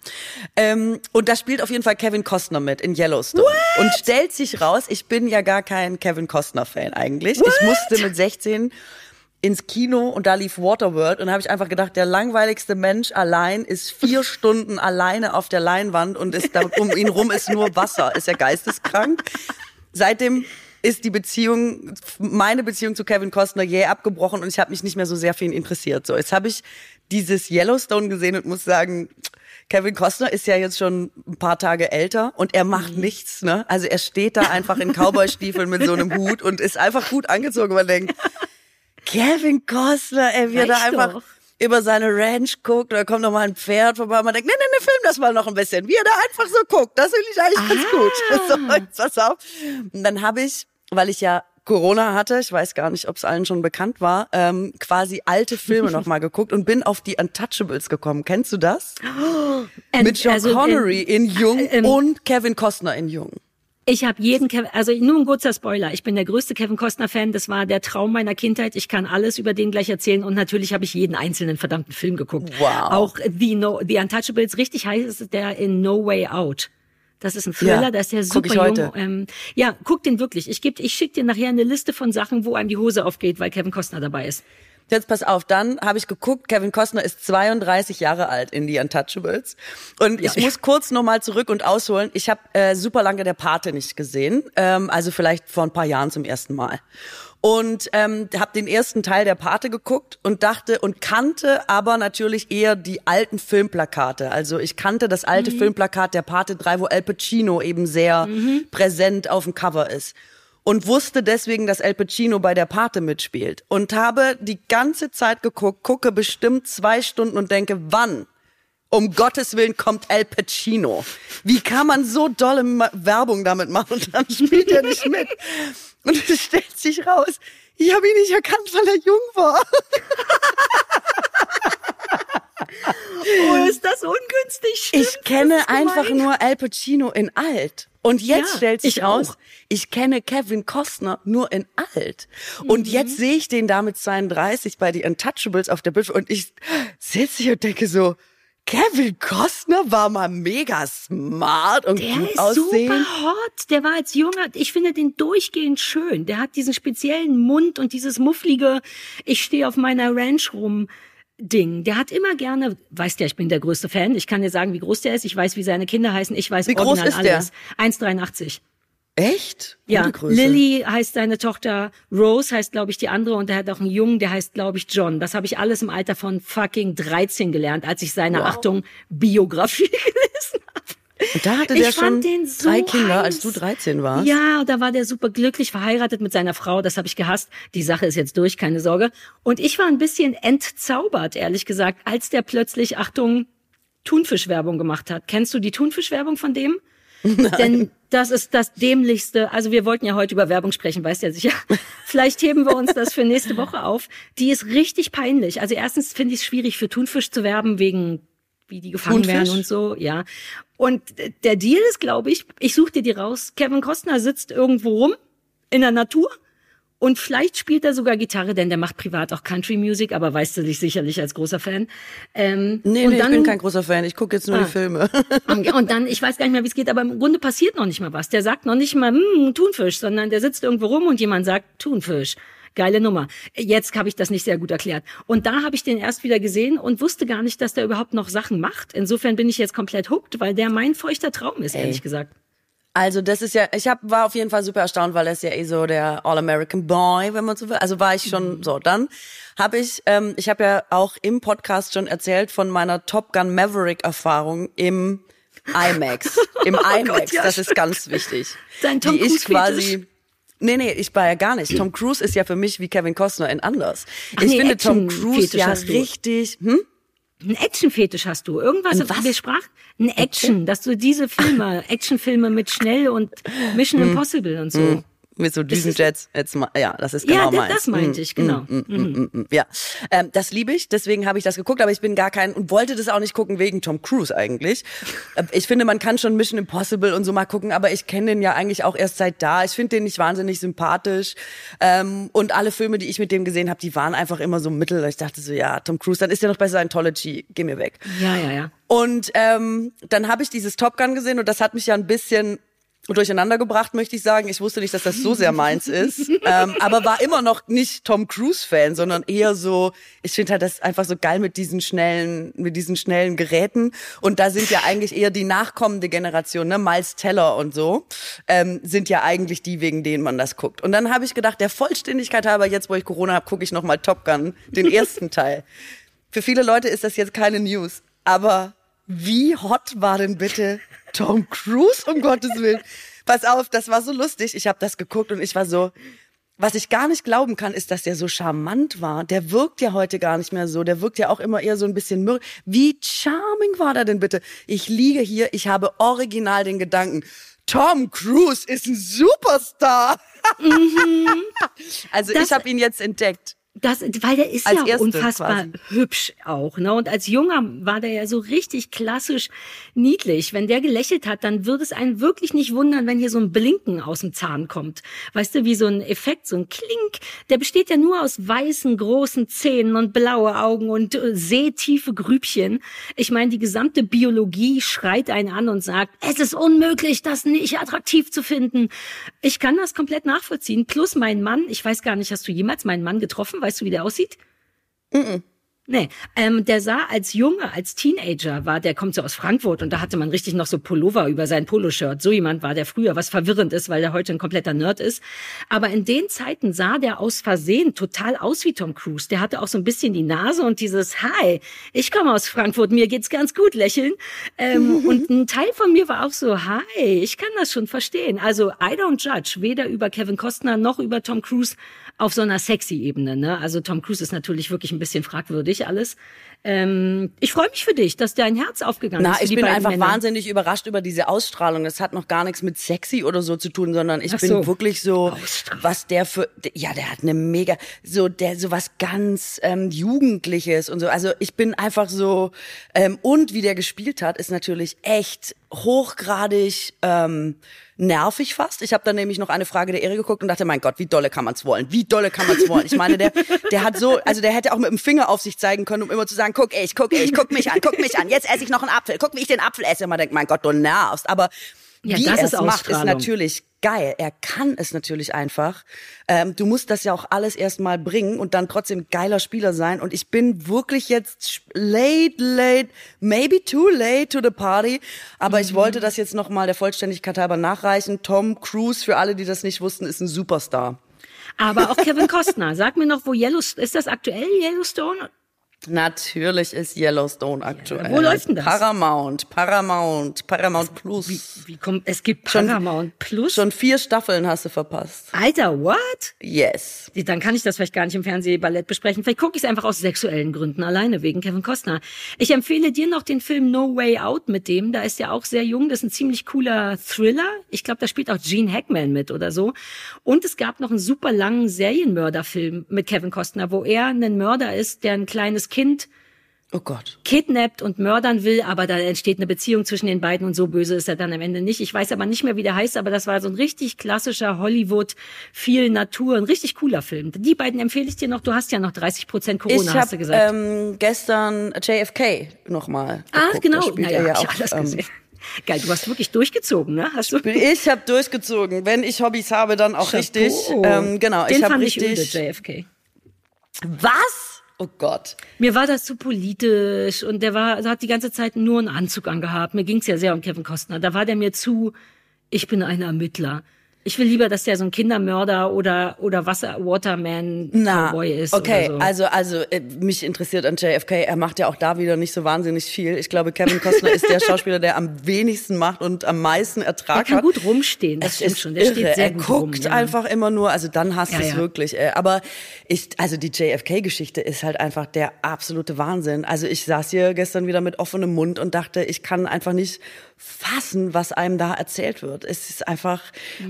Ähm, und da spielt auf jeden Fall Kevin Costner mit in Yellowstone. Und stellt sich raus, ich bin ja gar kein Kevin Costner-Fan eigentlich. Ich musste mit 16 ins Kino und da lief Waterworld und da habe ich einfach gedacht, der langweiligste Mensch allein ist vier Stunden alleine auf der Leinwand und ist da, um ihn rum ist nur Wasser. Ist er geisteskrank? Seitdem ist die Beziehung, meine Beziehung zu Kevin Costner jäh abgebrochen und ich habe mich nicht mehr so sehr für ihn interessiert. So, jetzt habe ich dieses Yellowstone gesehen und muss sagen, Kevin Costner ist ja jetzt schon ein paar Tage älter und er macht nichts, ne? Also er steht da einfach in Cowboystiefeln mit so einem Hut und ist einfach gut angezogen. Man denkt, Kevin Costner, ey, wie er da einfach doch. über seine Ranch guckt, da kommt noch mal ein Pferd vorbei, man denkt, nee, nee, nee, film das mal noch ein bisschen, wie er da einfach so guckt, das finde ich eigentlich ganz Ah. gut. So, jetzt pass auf. Und dann habe ich, weil ich ja Corona hatte, ich weiß gar nicht, ob es allen schon bekannt war, ähm, quasi alte Filme noch mal geguckt und bin auf die Untouchables gekommen. Kennst du das? Ähm, Mit Sean also, Connery in Jung ähm, und Kevin Costner in Jung. Ich habe jeden Kevin, also nur ein kurzer Spoiler. Ich bin der größte Kevin Costner Fan. Das war der Traum meiner Kindheit. Ich kann alles über den gleich erzählen und natürlich habe ich jeden einzelnen verdammten Film geguckt. Wow. Auch The, no, The Untouchables. Richtig heißt es der in No Way Out. Das ist ein Thriller, Ja, da ist der super jung. Ähm, ja, guck den wirklich. Ich geb, ich schick dir nachher eine Liste von Sachen, wo einem die Hose aufgeht, weil Kevin Costner dabei ist. Jetzt pass auf, dann habe ich geguckt, Kevin Costner ist 32 Jahre alt in die Untouchables. Und ich muss kurz nochmal zurück und ausholen. Ich habe äh, super lange der Pate nicht gesehen, ähm, also vielleicht vor ein paar Jahren zum ersten Mal. Und ähm, habe den ersten Teil der Pate geguckt und dachte und kannte aber natürlich eher die alten Filmplakate. Also ich kannte das alte Filmplakat der Pate 3, wo Al Pacino eben sehr präsent auf dem Cover ist und wusste deswegen, dass Al Pacino bei der Pate mitspielt und habe die ganze Zeit geguckt, gucke bestimmt zwei Stunden und denke, wann? Um Gottes Willen kommt Al Pacino. Wie kann man so dolle Werbung damit machen und dann spielt er nicht mit? Und es stellt sich raus, ich habe ihn nicht erkannt, weil er jung war. Oh, ist das ungünstig? Stimmt, Ich kenne einfach nur Al Pacino in alt. Und jetzt Ja, stellt sich ich raus, auch. ich kenne Kevin Costner nur in alt. Mhm. Und jetzt sehe ich den da mit 32 bei die Untouchables auf der Bildschirm und ich sitze hier und denke so, Kevin Costner war mal mega smart und Der gut ist aussehen. super hot. Der war als junger, ich finde den durchgehend schön. Der hat diesen speziellen Mund und dieses mufflige, ich stehe auf meiner Ranch rum. Ding. Der hat immer gerne, weißt ja, ich bin der größte Fan. Ich kann dir sagen, wie groß der ist. Ich weiß, wie seine Kinder heißen. Ich weiß Wie groß ist der? alles. 1,83. Echt? Ja, Gute Größe. Lily heißt seine Tochter, Rose heißt, glaube ich, die andere und er hat auch einen Jungen, der heißt, glaube ich, John. Das habe ich alles im Alter von fucking 13 gelernt, als ich seine, Achtung, Biografie gelesen habe. Und da hatte Ich der schon fand den so drei Kinder, als du 13 warst. Ja, da war der super glücklich verheiratet mit seiner Frau. Das habe ich gehasst. Die Sache ist jetzt durch, keine Sorge. Und ich war ein bisschen entzaubert, ehrlich gesagt, als der plötzlich, Achtung, Thunfischwerbung gemacht hat. Kennst du die Thunfischwerbung von dem? Denn das ist das dämlichste. Also wir wollten ja heute über Werbung sprechen, weißt ja sicher. Vielleicht heben wir uns das für nächste Woche auf. Die ist richtig peinlich. Also erstens finde ich es schwierig für Thunfisch zu werben wegen wie die gefangen Thunfisch? werden und so, ja. Und der Deal ist, glaube ich, ich suche dir die raus. Kevin Costner sitzt irgendwo rum in der Natur und vielleicht spielt er sogar Gitarre, denn der macht privat auch Country Music, aber weißt du dich sicherlich als großer Fan. Ähm, Nee, nee, dann, ich bin kein großer Fan. Ich gucke jetzt nur Ah. die Filme. und und dann, ich weiß gar nicht mehr, wie es geht, aber im Grunde passiert noch nicht mal was. Der sagt noch nicht mal, hm, Thunfisch, sondern der sitzt irgendwo rum und jemand sagt, Thunfisch. Geile Nummer. Jetzt habe ich das nicht sehr gut erklärt. Und da habe ich den erst wieder gesehen und wusste gar nicht, dass der überhaupt noch Sachen macht. Insofern bin ich jetzt komplett hooked, weil der mein feuchter Traum ist, ehrlich gesagt. Also das ist ja, ich hab, war auf jeden Fall super erstaunt, weil er ist ja eh so der All-American Boy, wenn man so will. Also war ich schon so. Dann habe ich, ähm, ich habe ja auch im Podcast schon erzählt von meiner Top Gun Maverick Erfahrung im IMAX. Im IMAX, ja, das ist ganz wichtig. Dein Tom Die ich quasi Nee, nee, ich war ja gar nicht. Tom Cruise ist ja für mich wie Kevin Costner in anders. Ach ich nee, finde Tom Cruise ja richtig, hm? Ein Action-Fetisch hast du. Irgendwas, was? wir sprachen, ein Action, dass du diese Filme, Actionfilme mit schnell und Mission Hm. Impossible und so. Mit so Düsenjets. Jetzt mal, ja, das ist genau ja, meins. das meinte ich, genau. Mm, mm, mm, mm, ja, ähm, das liebe ich. Deswegen habe ich das geguckt, aber ich bin gar kein und wollte das auch nicht gucken wegen Tom Cruise eigentlich. Äh, Ich finde, man kann schon Mission Impossible und so mal gucken, aber ich kenne den ja eigentlich auch erst seit da. Ich finde den nicht wahnsinnig sympathisch ähm, und alle Filme, die ich mit dem gesehen habe, die waren einfach immer so mittel. Ich dachte so, ja, Tom Cruise, dann ist ja noch bei Scientology, geh mir weg. Ja, ja, ja. Und ähm, dann habe ich dieses Top Gun gesehen und das hat mich ja ein bisschen durcheinander gebracht, möchte ich sagen. Ich wusste nicht, dass das so sehr meins ist, ähm, aber war immer noch nicht Tom Cruise Fan, sondern eher so. Ich finde halt das einfach so geil mit diesen schnellen, mit diesen schnellen Geräten. Und da sind ja eigentlich eher die nachkommende Generation, ne, Miles Teller und so, ähm, sind ja eigentlich die, wegen denen man das guckt. Und dann habe ich gedacht, der Vollständigkeit halber, jetzt wo ich Corona habe, gucke ich noch mal Top Gun, den ersten Teil. Für viele Leute ist das jetzt keine News, aber wie hot war denn bitte Tom Cruise, um Gottes Willen? Pass auf, das war so lustig. Ich habe das geguckt und ich war so, was ich gar nicht glauben kann, ist, dass der so charmant war. Der wirkt ja heute gar nicht mehr so. Der wirkt ja auch immer eher so ein bisschen mürr. Wie charming war der denn bitte? Ich liege hier, ich habe original den Gedanken, Tom Cruise ist ein Superstar. also Das- ich habe ihn jetzt entdeckt. Das, weil der ist Als ja Erste unfassbar quasi. hübsch auch, ne? Und als Junger war der ja so richtig klassisch niedlich. Wenn der gelächelt hat, dann würde es einen wirklich nicht wundern, wenn hier so ein Blinken aus dem Zahn kommt. Weißt du, wie so ein Effekt, so ein Klink. Der besteht ja nur aus weißen, großen Zähnen und blaue Augen und äh, seetiefe Grübchen. Ich meine, die gesamte Biologie schreit einen an und sagt, es ist unmöglich, das nicht attraktiv zu finden. Ich kann das komplett nachvollziehen. Plus mein Mann, ich weiß gar nicht, hast du jemals meinen Mann getroffen? Weißt du, wie der aussieht? Nee, ähm, der sah als Junge, als Teenager war, der kommt so aus Frankfurt und da hatte man richtig noch so Pullover über sein Poloshirt. So jemand war der früher, was verwirrend ist, weil der heute ein kompletter Nerd ist. Aber in den Zeiten sah der aus Versehen total aus wie Tom Cruise. Der hatte auch so ein bisschen die Nase und dieses Hi, ich komme aus Frankfurt, mir geht's ganz gut, lächeln. Ähm, und ein Teil von mir war auch so, hi, ich kann das schon verstehen. Also I don't judge, weder über Kevin Costner noch über Tom Cruise auf so einer sexy Ebene. Ne? Also Tom Cruise ist natürlich wirklich ein bisschen fragwürdig alles. Ähm, ich freue mich für dich, dass dein Herz aufgegangen Na, ist. für ich bin einfach Männer. wahnsinnig überrascht über diese Ausstrahlung. Das hat noch gar nichts mit sexy oder so zu tun, sondern ich Ach bin so. wirklich so, was der für, ja, der hat eine mega, so der so was ganz ähm, Jugendliches und so. Also ich bin einfach so ähm, und wie der gespielt hat, ist natürlich echt hochgradig ähm, nervig fast. Ich habe dann nämlich noch eine Frage der Ehre geguckt und dachte, mein Gott, wie dolle kann man's wollen? Wie dolle kann man's wollen? Ich meine, der, der hat so, also der hätte auch mit dem Finger auf sich zeigen können, um immer zu sagen, guck ich, guck ich, guck mich an, guck mich an. Jetzt esse ich noch einen Apfel. Guck, wie ich den Apfel esse. Und man denkt, mein Gott, du nervst. Aber Ja, wie das er es macht, ist natürlich geil. Er kann es natürlich einfach. Ähm, du musst das ja auch alles erstmal bringen und dann trotzdem geiler Spieler sein. Und ich bin wirklich jetzt late, late, maybe too late to the party. Aber ich wollte das jetzt nochmal der Vollständigkeit halber nachreichen. Tom Cruise, für alle, die das nicht wussten, ist ein Superstar. Aber auch Kevin Costner. Sag mir noch, wo Yellowstone, ist das aktuell Yellowstone? Natürlich ist Yellowstone aktuell. wo läuft denn das? Paramount, Paramount, Paramount Plus. Wie, wie kommt, es gibt Paramount Plus? Schon vier Staffeln hast du verpasst. Alter, what? Yes. Dann kann ich das vielleicht gar nicht im Fernsehballett besprechen. Vielleicht gucke ich es einfach aus sexuellen Gründen alleine, wegen Kevin Costner. Ich empfehle dir noch den Film No Way Out mit dem. Da ist er auch sehr jung. Das ist ein ziemlich cooler Thriller. Ich glaube, da spielt auch Gene Hackman mit oder so. Und es gab noch einen super langen Serienmörderfilm mit Kevin Costner, wo er ein Mörder ist, der ein kleines Kind Oh Gott. kidnappt und mördern will, aber da entsteht eine Beziehung zwischen den beiden und so böse ist er dann am Ende nicht. Ich weiß aber nicht mehr, wie der heißt, aber das war so ein richtig klassischer Hollywood, viel Natur, ein richtig cooler Film. Die beiden empfehle ich dir noch. Du hast ja noch 30 Prozent Corona, Ich hast du habe gesagt. ähm, gestern JFK nochmal. ah, genau. Naja, ja hab ich auch, alles ähm, gesehen. Geil, du hast wirklich durchgezogen, ne? Hast du? Ich habe durchgezogen. Wenn ich Hobbys habe, dann auch richtig. Chapeau. Ähm, genau, Den ich habe ich richtig. öde, JFK. Was? Oh Gott. Mir war das zu politisch und der war, hat die ganze Zeit nur einen Anzug angehabt. Mir ging's ja sehr um Kevin Costner. Da war der mir zu, ich bin ein Ermittler. Ich will lieber, dass der so ein Kindermörder oder oder Wasser Waterman Na, Cowboy ist. okay, so. also also äh, mich interessiert an JFK. Er macht ja auch da wieder nicht so wahnsinnig viel. Ich glaube, Kevin Costner ist der Schauspieler, der am wenigsten macht und am meisten Ertrag der kann hat. gut rumstehen. Das Es stimmt schon. Der irre. steht sehr er gut guckt rum. Ja. einfach immer nur, also dann hast Ja, du es ja. wirklich. Äh, aber ich, also die JFK-Geschichte ist halt einfach der absolute Wahnsinn. Also ich saß hier gestern wieder mit offenem Mund und dachte, ich kann einfach nicht fassen, was einem da erzählt wird. Es ist einfach,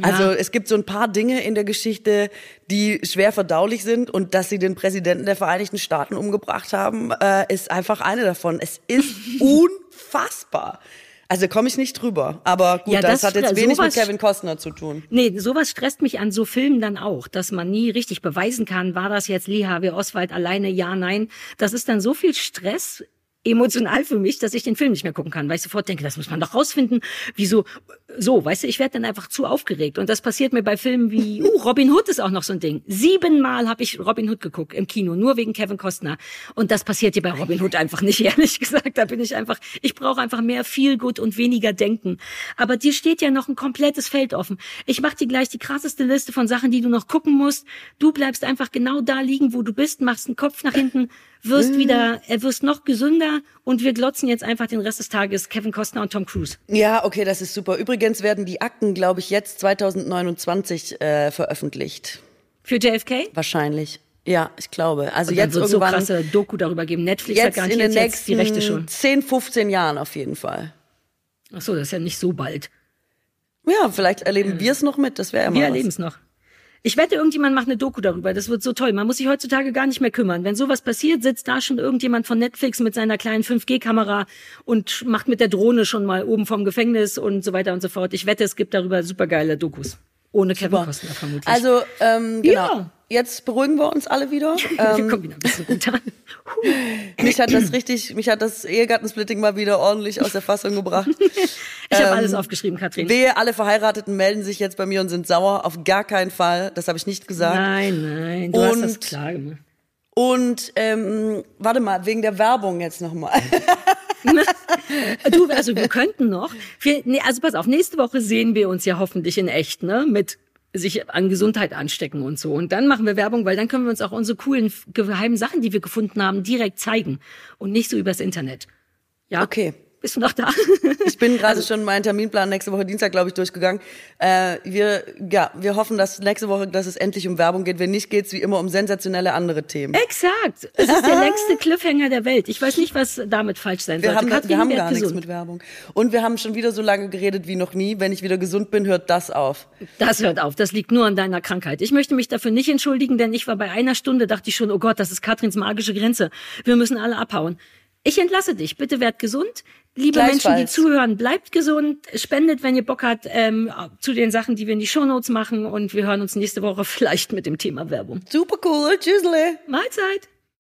also Also es gibt so ein paar Dinge in der Geschichte, die schwer verdaulich sind und dass sie den Präsidenten der Vereinigten Staaten umgebracht haben, äh, ist einfach eine davon. Es ist unfassbar. Also komme ich nicht drüber. Aber gut, Ja, das, das hat jetzt wenig mit Kevin Costner zu tun. Nee, sowas stresst mich an so Filmen dann auch, dass man nie richtig beweisen kann, war das jetzt Lee Harvey Oswald alleine, ja, nein. Das ist dann so viel Stress emotional für mich, dass ich den Film nicht mehr gucken kann, weil ich sofort denke, das muss man doch rausfinden. Wieso? So, weißt du, ich werde dann einfach zu aufgeregt. Und das passiert mir bei Filmen wie, uh, Robin Hood ist auch noch so ein Ding. Siebenmal habe ich Robin Hood geguckt im Kino, nur wegen Kevin Costner. Und das passiert hier bei Robin Hood einfach nicht, ehrlich gesagt. Da bin ich einfach, ich brauche einfach mehr viel gut und weniger Denken. Aber dir steht ja noch ein komplettes Feld offen. Ich mache dir gleich die krasseste Liste von Sachen, die du noch gucken musst. Du bleibst einfach genau da liegen, wo du bist, machst einen Kopf nach hinten, wirst wieder, äh, wirst noch gesünder und wir glotzen jetzt einfach den Rest des Tages Kevin Costner und Tom Cruise. Ja, okay, das ist super. Übrigens werden die Akten, glaube ich, jetzt 2029 äh, veröffentlicht. Für JFK? Wahrscheinlich. Ja, ich glaube. Also Und jetzt wird so krasse Doku darüber geben. Netflix jetzt hat in garantiert den jetzt die Rechte nächsten schon. 10, 15 Jahren auf jeden Fall. Ach so, das ist ja nicht so bald. Ja, vielleicht erleben wir es noch mit. Das wäre ja mal Wir erleben es noch. Ich wette, irgendjemand macht eine Doku darüber. Das wird so toll. Man muss sich heutzutage gar nicht mehr kümmern. Wenn sowas passiert, sitzt da schon irgendjemand von Netflix mit seiner kleinen 5G-Kamera und macht mit der Drohne schon mal oben vom Gefängnis und so weiter und so fort. Ich wette, es gibt darüber supergeile Dokus. Ohne Kevin Costner vermutlich. Also, ähm, genau. Ja. Jetzt beruhigen wir uns alle wieder. wir Ähm, kommen wieder ein bisschen runter. mich hat das richtig, mich hat das Ehegattensplitting mal wieder ordentlich aus der Fassung gebracht. Ich habe alles aufgeschrieben, Katrin. Wehe, alle Verheirateten melden sich jetzt bei mir und sind sauer. Auf gar keinen Fall. Das habe ich nicht gesagt. Nein, nein, du hast das Und- klar gemacht. Und ähm, warte mal, wegen der Werbung jetzt nochmal. Du, also wir könnten noch. Wir, nee, also pass auf, nächste Woche sehen wir uns ja hoffentlich in echt, ne? Mit sich an Gesundheit anstecken und so. Und dann machen wir Werbung, weil dann können wir uns auch unsere coolen, geheimen Sachen, die wir gefunden haben, direkt zeigen. Und nicht so übers Internet. Ja? Okay. Bist du noch da? Ich bin gerade Also schon meinen Terminplan nächste Woche Dienstag, glaube ich, durchgegangen. Äh, wir, ja, wir hoffen, dass nächste Woche, dass es endlich um Werbung geht. Wenn nicht, geht's wie immer um sensationelle andere Themen. Exakt. Es ist der längste Cliffhanger der Welt. Ich weiß nicht, was damit falsch sein Wir sollte. haben, Katrin, wir haben gar nichts gesund. mit Werbung. Und wir haben schon wieder so lange geredet wie noch nie. Wenn ich wieder gesund bin, hört das auf. Das hört auf. Das liegt nur an deiner Krankheit. Ich möchte mich dafür nicht entschuldigen, denn ich war bei einer Stunde, dachte ich schon, oh Gott, das ist Katrins magische Grenze. Wir müssen alle abhauen. Ich entlasse dich. Bitte werd gesund. Liebe Menschen, die zuhören, bleibt gesund. Spendet, wenn ihr Bock habt, ähm, zu den Sachen, die wir in die Shownotes machen. Und wir hören uns nächste Woche vielleicht mit dem Thema Werbung. Super cool. Tschüssle. Mahlzeit.